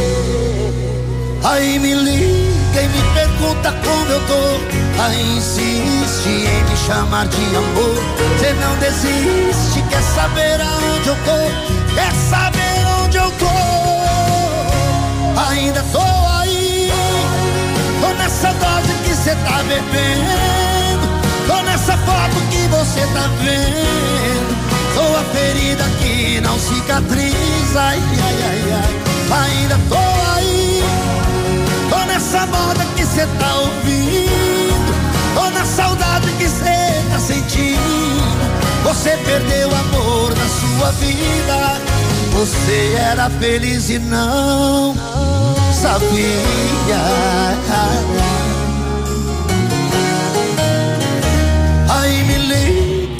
aí me liga quem me pergunta como eu tô, aí insiste em me chamar de amor. Você não desiste, quer saber aonde eu tô, quer saber onde eu tô. Ainda tô aí, tô nessa dose que cê tá bebendo, tô nessa foto que você tá vendo. Sou a ferida que não cicatriza, ai, ai, ai, ai. Ainda tô aí Tô nessa moda que cê tá ouvindo. Tô na saudade que cê tá sentindo. Você perdeu o amor da sua vida. Você era feliz e não sabia.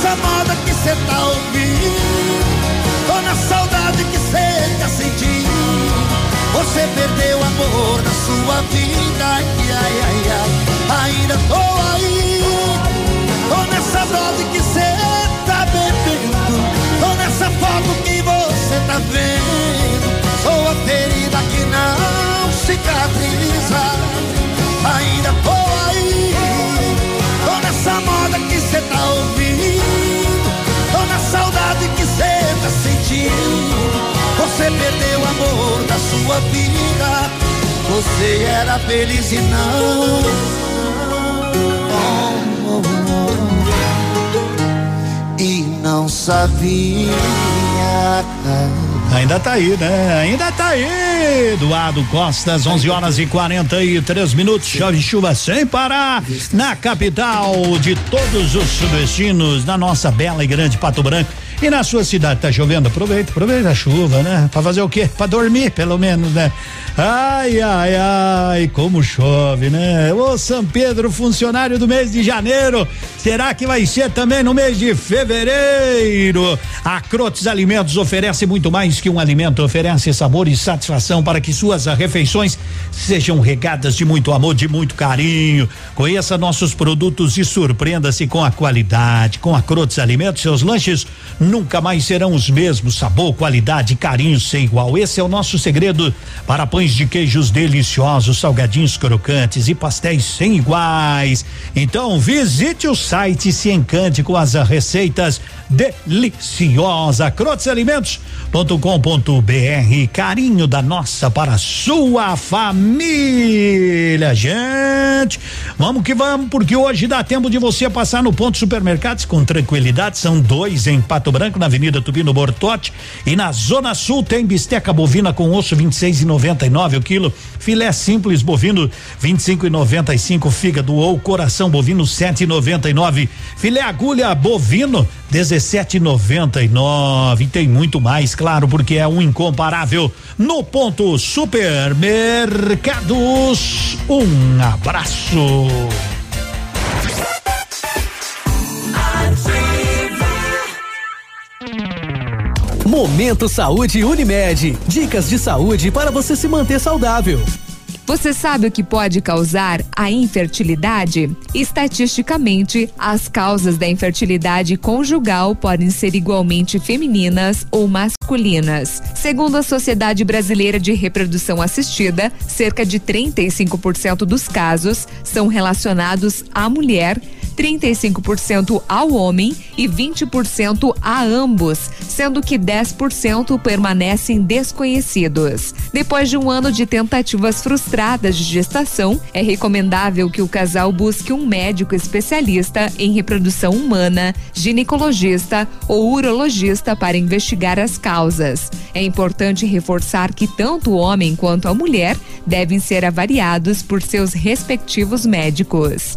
Tô nessa moda que cê tá ouvindo. Tô na saudade que cê tá sentindo. Você perdeu o amor da sua vida. Ai, ai, ai, ai. Ainda tô aí. Tô nessa dose que cê tá bebendo. Tô nessa foto que você tá vendo. Sou a ferida que não cicatriza. Ainda tô tá ouvindo. Tô na saudade que cê tá sentindo. Você perdeu o amor da sua vida. Você era feliz e não. Oh, oh, oh. E não sabia. Ainda tá aí, né? Ainda tá aí. Eduardo Costas, 11 horas e 43 minutos. Chove chuva sem parar na capital de todos os sudestinos, na nossa bela e grande Pato Branco. E na sua cidade tá chovendo? Aproveita, aproveita a chuva, né? Pra fazer o quê? Pra dormir, pelo menos, né? Ai, ai, ai, como chove, né? Ô São Pedro, funcionário do mês de janeiro, será que vai ser também no mês de fevereiro? A Crotes Alimentos oferece muito mais que um alimento, oferece sabor e satisfação para que suas refeições sejam regadas de muito amor, de muito carinho. Conheça nossos produtos e surpreenda-se com a qualidade. Com a Crotes Alimentos, seus lanches nunca mais serão os mesmos. Sabor, qualidade, carinho sem igual. Esse é o nosso segredo para pães de queijos deliciosos, salgadinhos crocantes e pastéis sem iguais. Então visite o site e se encante com as receitas deliciosas. Crotesalimentos.com.br Carinho da nossa para a sua família. Gente, vamos que vamos, porque hoje dá tempo de você passar no ponto supermercados com tranquilidade. São dois em Pato Branco, na Avenida Tubino Bortote. E na Zona Sul tem bisteca bovina com osso 26 e 99 o quilo, filé simples bovino 25 e 95, fígado ou coração bovino 7 e 99, filé agulha bovino 17,99 e tem muito mais, claro, porque é um incomparável no ponto supermercados. Um abraço. Momento Saúde Unimed. Dicas de saúde para você se manter saudável. Você sabe o que pode causar a infertilidade? Estatisticamente, as causas da infertilidade conjugal podem ser igualmente femininas ou masculinas. Segundo a Sociedade Brasileira de Reprodução Assistida, cerca de 35% dos casos são relacionados à mulher 35% ao homem e 20% a ambos, sendo que 10% permanecem desconhecidos. Depois de um ano de tentativas frustradas de gestação, é recomendável que o casal busque um médico especialista em reprodução humana, ginecologista ou urologista para investigar as causas. É importante reforçar que tanto o homem quanto a mulher devem ser avaliados por seus respectivos médicos.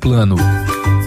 plano.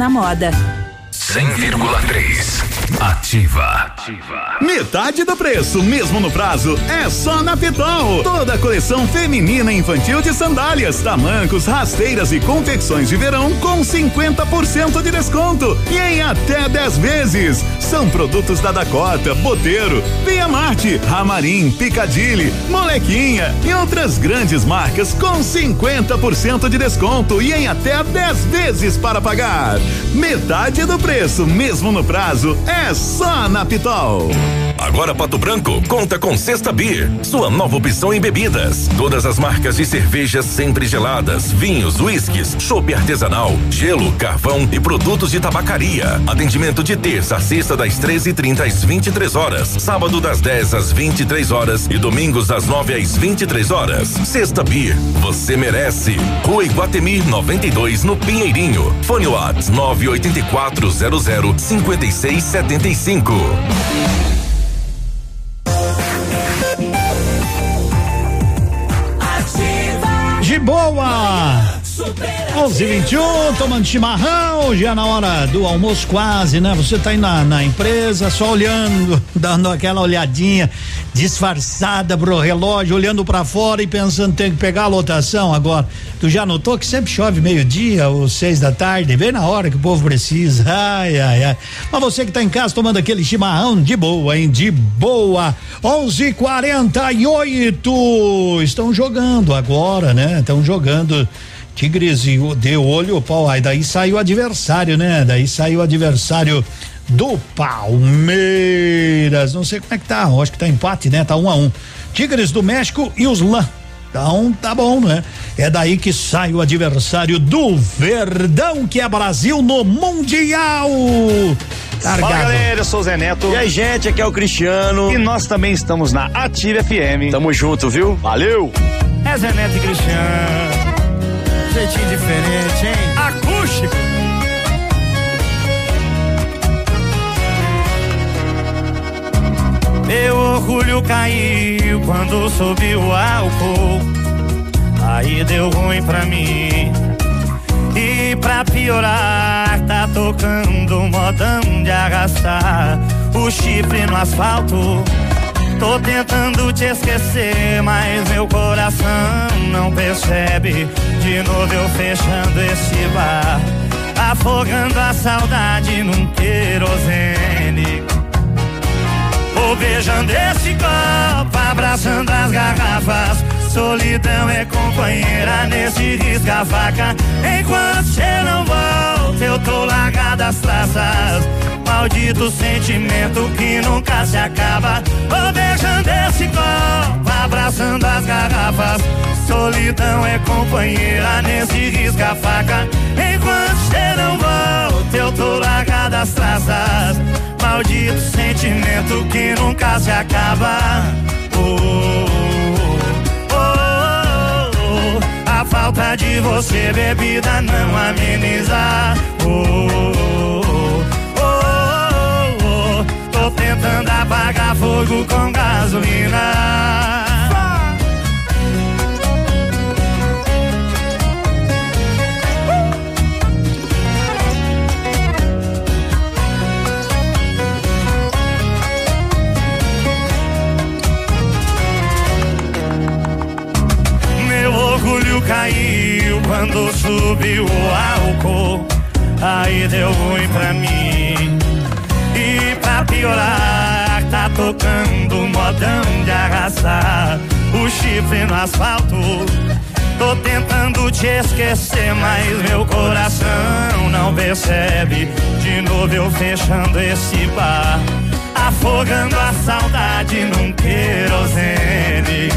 na moda. 100,3 Ativa. Metade do preço, mesmo no prazo, é só na Pitol. Toda a coleção feminina e infantil de sandálias, tamancos, rasteiras e confecções de verão com 50% de desconto e em até 10 vezes. São produtos da Dakota, Boteiro, Via Marte, Ramarim, Picadilly, Molequinha e outras grandes marcas com 50% de desconto e em até 10 vezes para pagar. Metade do preço, mesmo no prazo, é só na Pitol. Agora Pato Branco conta com Sexta Beer, sua nova opção em bebidas. Todas as marcas de cervejas sempre geladas, vinhos, uísques, chopp artesanal, gelo, carvão e produtos de tabacaria. Atendimento de terça a sexta das 13h30 às 23 horas, sábado das 10 às 23 horas e domingos das 9 às 23 horas. Sexta Beer, você merece. Rua Iguatemi 92 no Pinheirinho. Fone Whats 98400 5675. 11 21 tomando chimarrão, já na hora do almoço quase, né? Você tá aí na, na empresa, só olhando, dando aquela olhadinha disfarçada pro relógio, olhando para fora e pensando tem que pegar a lotação agora. Tu já notou que sempre chove meio-dia ou seis da tarde, bem na hora que o povo precisa. Ai, ai, ai. Mas você que tá em casa tomando aquele chimarrão de boa, hein? De boa. 11:48 estão jogando agora, né? Estão jogando Tigres e o de olho, pau, aí daí saiu o adversário, né? Daí saiu o adversário do Palmeiras. Não sei como é que tá, acho que tá empate, né? Tá um a um. Tigres do México e os Lã. Então tá bom, né? É daí que sai o adversário do Verdão, que é Brasil no Mundial. Fala galera, eu sou o Zé Neto. E aí, gente, aqui é o Cristiano. E nós também estamos na Ativa FM. Tamo junto, viu? Valeu! É Zé Neto e Cristiano. Jeitinho diferente, hein? Acústico. Meu orgulho caiu quando subiu o álcool. Aí deu ruim pra mim. E pra piorar, tá tocando modão de arrastar o chifre no asfalto. Tô tentando te esquecer, mas meu coração não percebe. De novo eu fechando esse bar, afogando a saudade num querosene. Vou beijando esse copo, abra abraçando as garrafas. Solidão é companheira nesse risca-faca. Enquanto cê não volta, eu tô largado as traças. Maldito sentimento que nunca se acaba. Vou beijando esse copo, abraçando as garrafas. Solidão é companheira nesse risca-faca. Enquanto cê não volta, eu tô largado as traças. Maldito sentimento que nunca se acaba. Oh, oh, oh, oh. A falta de você, bebida, não ameniza. Oh, oh, tentando apagar fogo com gasolina. Meu orgulho caiu quando subiu o álcool. Aí deu ruim pra mim. Piorar, tá tocando modão de arrastar o chifre no asfalto. Tô tentando te esquecer, mas meu coração não percebe. De novo eu fechando esse bar, afogando a saudade num querosene.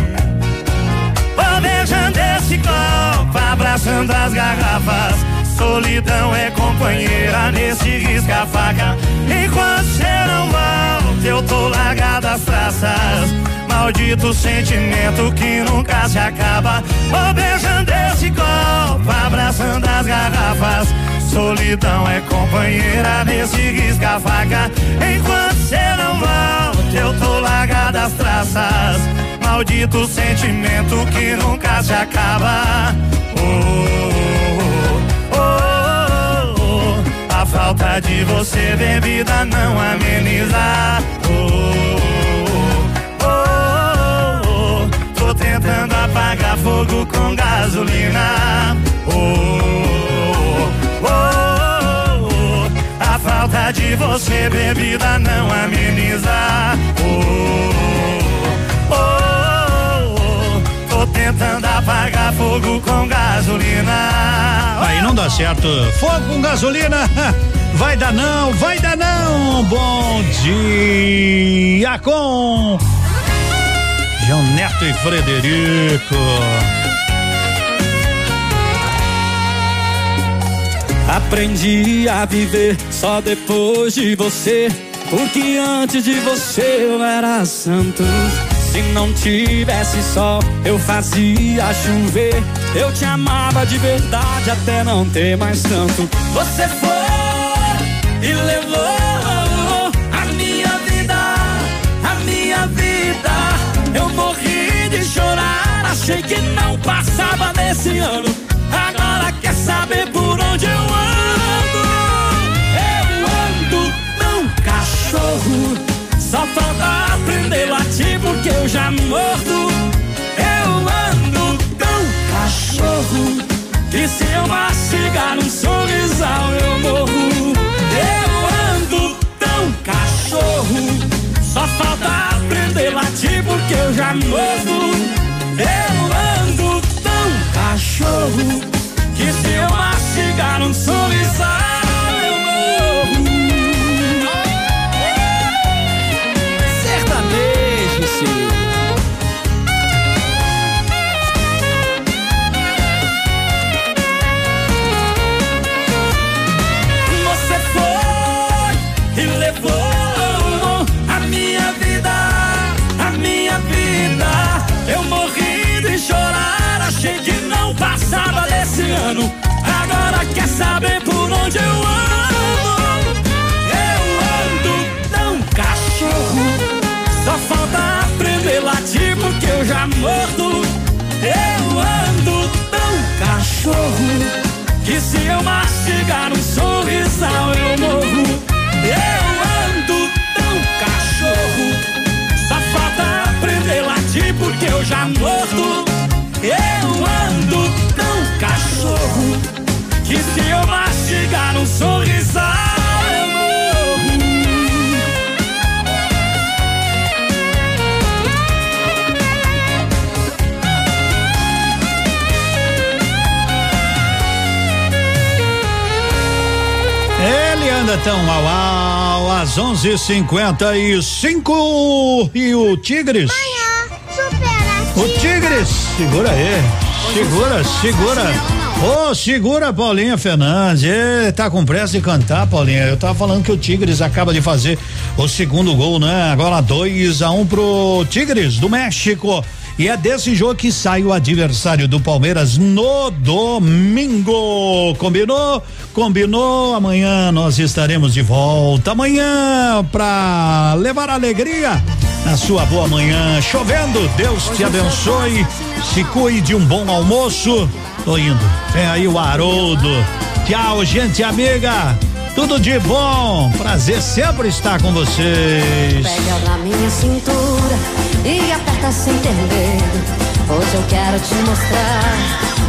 Vou beijando esse copo, abraçando as garrafas. Solidão é companheira nesse risca-faca. Enquanto cê não volta, eu tô largado as traças. Maldito sentimento que nunca se acaba. Vou beijando esse copo, abraçando as garrafas. Solidão é companheira nesse risca-faca. Enquanto cê não volta, eu tô largado as traças. Maldito sentimento que nunca se acaba. Oh, oh, falta de você, bebida, não ameniza. Oh, oh, oh. Tô tentando apagar fogo com gasolina. Oh, oh, oh. A falta de você, bebida, não ameniza. Oh, tentando apagar fogo com gasolina. Aí não dá certo. Fogo com gasolina. Vai dar não, vai dar não. Bom dia com João Neto e Frederico. Aprendi a viver só depois de você. Porque antes de você eu era santo. Se não tivesse sol, eu fazia chover. Eu te amava de verdade até não ter mais tanto. Você foi e levou a minha vida, a minha vida. Eu morri de chorar, achei que não passava nesse ano. Agora quer saber por onde eu ando? Eu ando não cachorro, só falta aprender latir porque eu já mordo. Eu ando tão cachorro que se eu mastigar um sorrisal eu morro. Eu ando tão cachorro, só falta aprender latir porque eu já mordo. Eu ando tão cachorro que se eu mastigar um sorrisal porque eu ando tão cachorro. Que se eu mastigar um sorrisal eu morro. Eu ando tão cachorro. Só falta aprender latir porque eu já mordo. Eu ando tão cachorro. Que se eu mastigar um sorrisal tão au au às 11:55 e o Tigres. Manhã, superativa. O Tigres, segura aí. Segura, segura. Ô, oh, segura Paulinha Fernandes. Ê, tá com pressa de cantar, Paulinha. Eu tava falando que o Tigres acaba de fazer o segundo gol, né? Agora 2 a 1 um pro Tigres do México. E é desse jogo que sai o adversário do Palmeiras no domingo. Combinou? Combinou. Amanhã nós estaremos de volta. Amanhã pra levar alegria na sua boa manhã. Chovendo, Deus te abençoe. Se cuide, um bom almoço. Tô indo. Vem aí o Haroldo. Tchau, gente amiga. Tudo de bom. Prazer sempre estar com vocês. Pega na minha cintura e aperta sem ter medo. Hoje eu quero te mostrar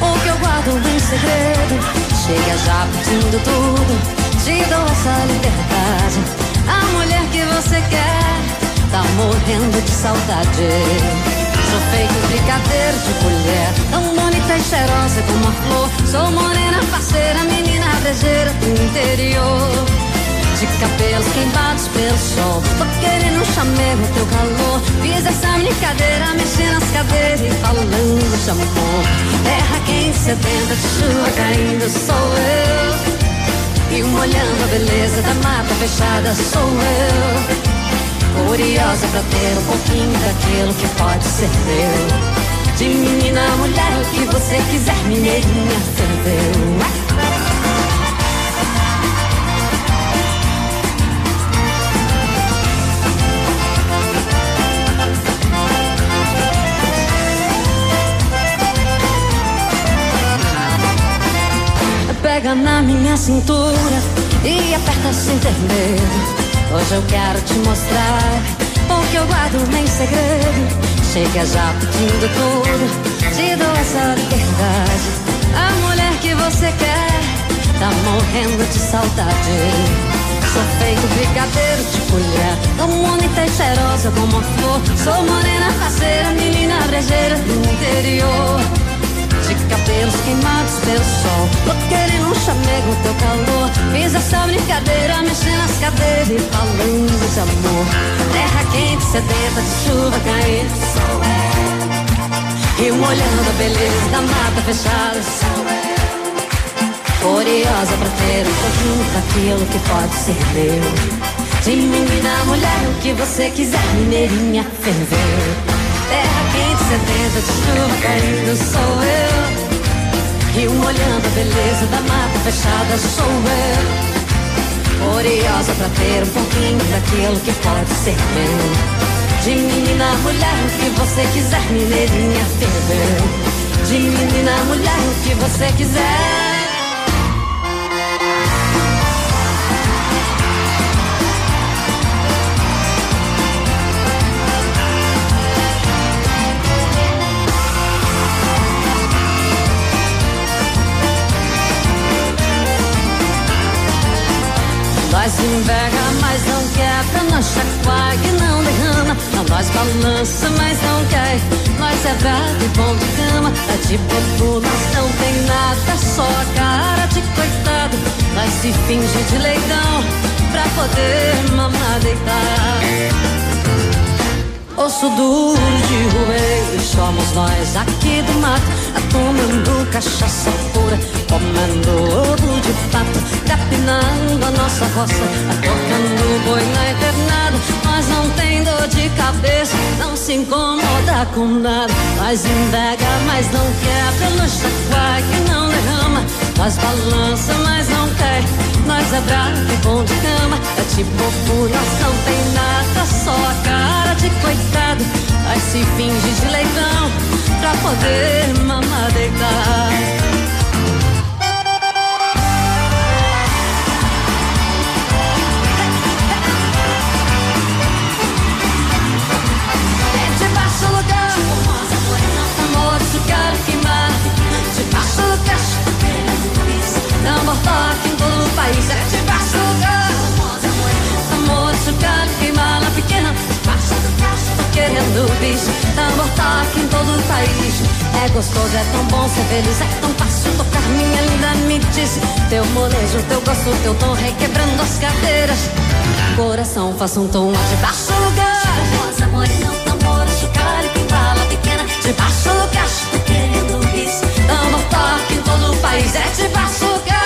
o que eu guardo em segredo. Chega já pedindo tudo, te dou essa liberdade. A mulher que você quer tá morrendo de saudade. Sou feito brigadeiro de colher Tão bonita e cheirosa como a flor Sou morena, parceira, menina interior. De cabelos queimados pelo sol. Tô querendo um chamego, teu calor? Fiz essa brincadeira, mexendo nas cadeiras E falando de amor. Terra quente, sedenta de chuva caindo Sou eu. E molhando a beleza da mata fechada Sou eu. Curiosa pra ter um pouquinho daquilo que pode ser meu. De menina a mulher, o que você quiser, mineirinha, ferveu. Pega na minha cintura e aperta sem ter medo. Hoje eu quero te mostrar o que eu guardo em segredo. Chega já pedindo tudo, te dou essa liberdade. A mulher que você quer tá morrendo de saudade. Sou feito brigadeiro de colher Tão bonita e cheirosa como a flor Sou morena, faceira, menina brejeira do interior cabelos queimados pelo sol. Tô querendo um chamego, teu calor. Fiz essa brincadeira, mexendo nas cadeiras e falando de amor. Terra quente, sedenta de chuva caindo. E molhando a beleza da mata fechada. Curiosa pra ter um pouquinho daquilo que pode ser meu. De menina, mulher, o que você quiser, mineirinha, ferveu. Terra quente, sedenta de chuva caindo, sou eu. E um olhando a beleza da mata fechada, sou eu. Curiosa pra ter um pouquinho daquilo que pode ser meu. De menina, mulher, o que você quiser, mineirinha, ferveu. De menina, mulher, o que você quiser. Nós invega, mas não quebra, nós chacoalha e não derrama. Nós balança, mas não cai. Nós é bravo e bom de cama. Tá de bobo, nós não tem nada, só a cara de coitado. Nós se finge de leitão pra poder mamar deitar. Osso duro de roer, somos nós aqui do mato, tomando cachaça pura, comendo ovo de pato, capinando a nossa roça, tocando boi na internada. Nós não tem dor de cabeça, não se incomoda com nada. Nós invega, mas não quebra, no chacoalha que não derrama. Nós balança, mas não quer. Nós é bravo e bom de cama, é tipo nós não tem nada, só a cara de coitado, mas se finge de leitão pra poder mamar deitar. Debaixo do carro, amor, quero queimar. Debaixo do cacho, não toque em todo o país. É debaixo do querendo bicho. Tambor toque em todo o país. É gostoso, é tão bom ser feliz, é tão fácil tocar, minha linda, me. Teu molejo, teu gosto, teu tom requebrando as cadeiras. Coração, faça um tom de baixo lugar. Rosa, morena, tambor, chocalho, que fala pequena. De baixo lugar, tô querendo bis. Dando toque em todo o país, é de baixo lugar.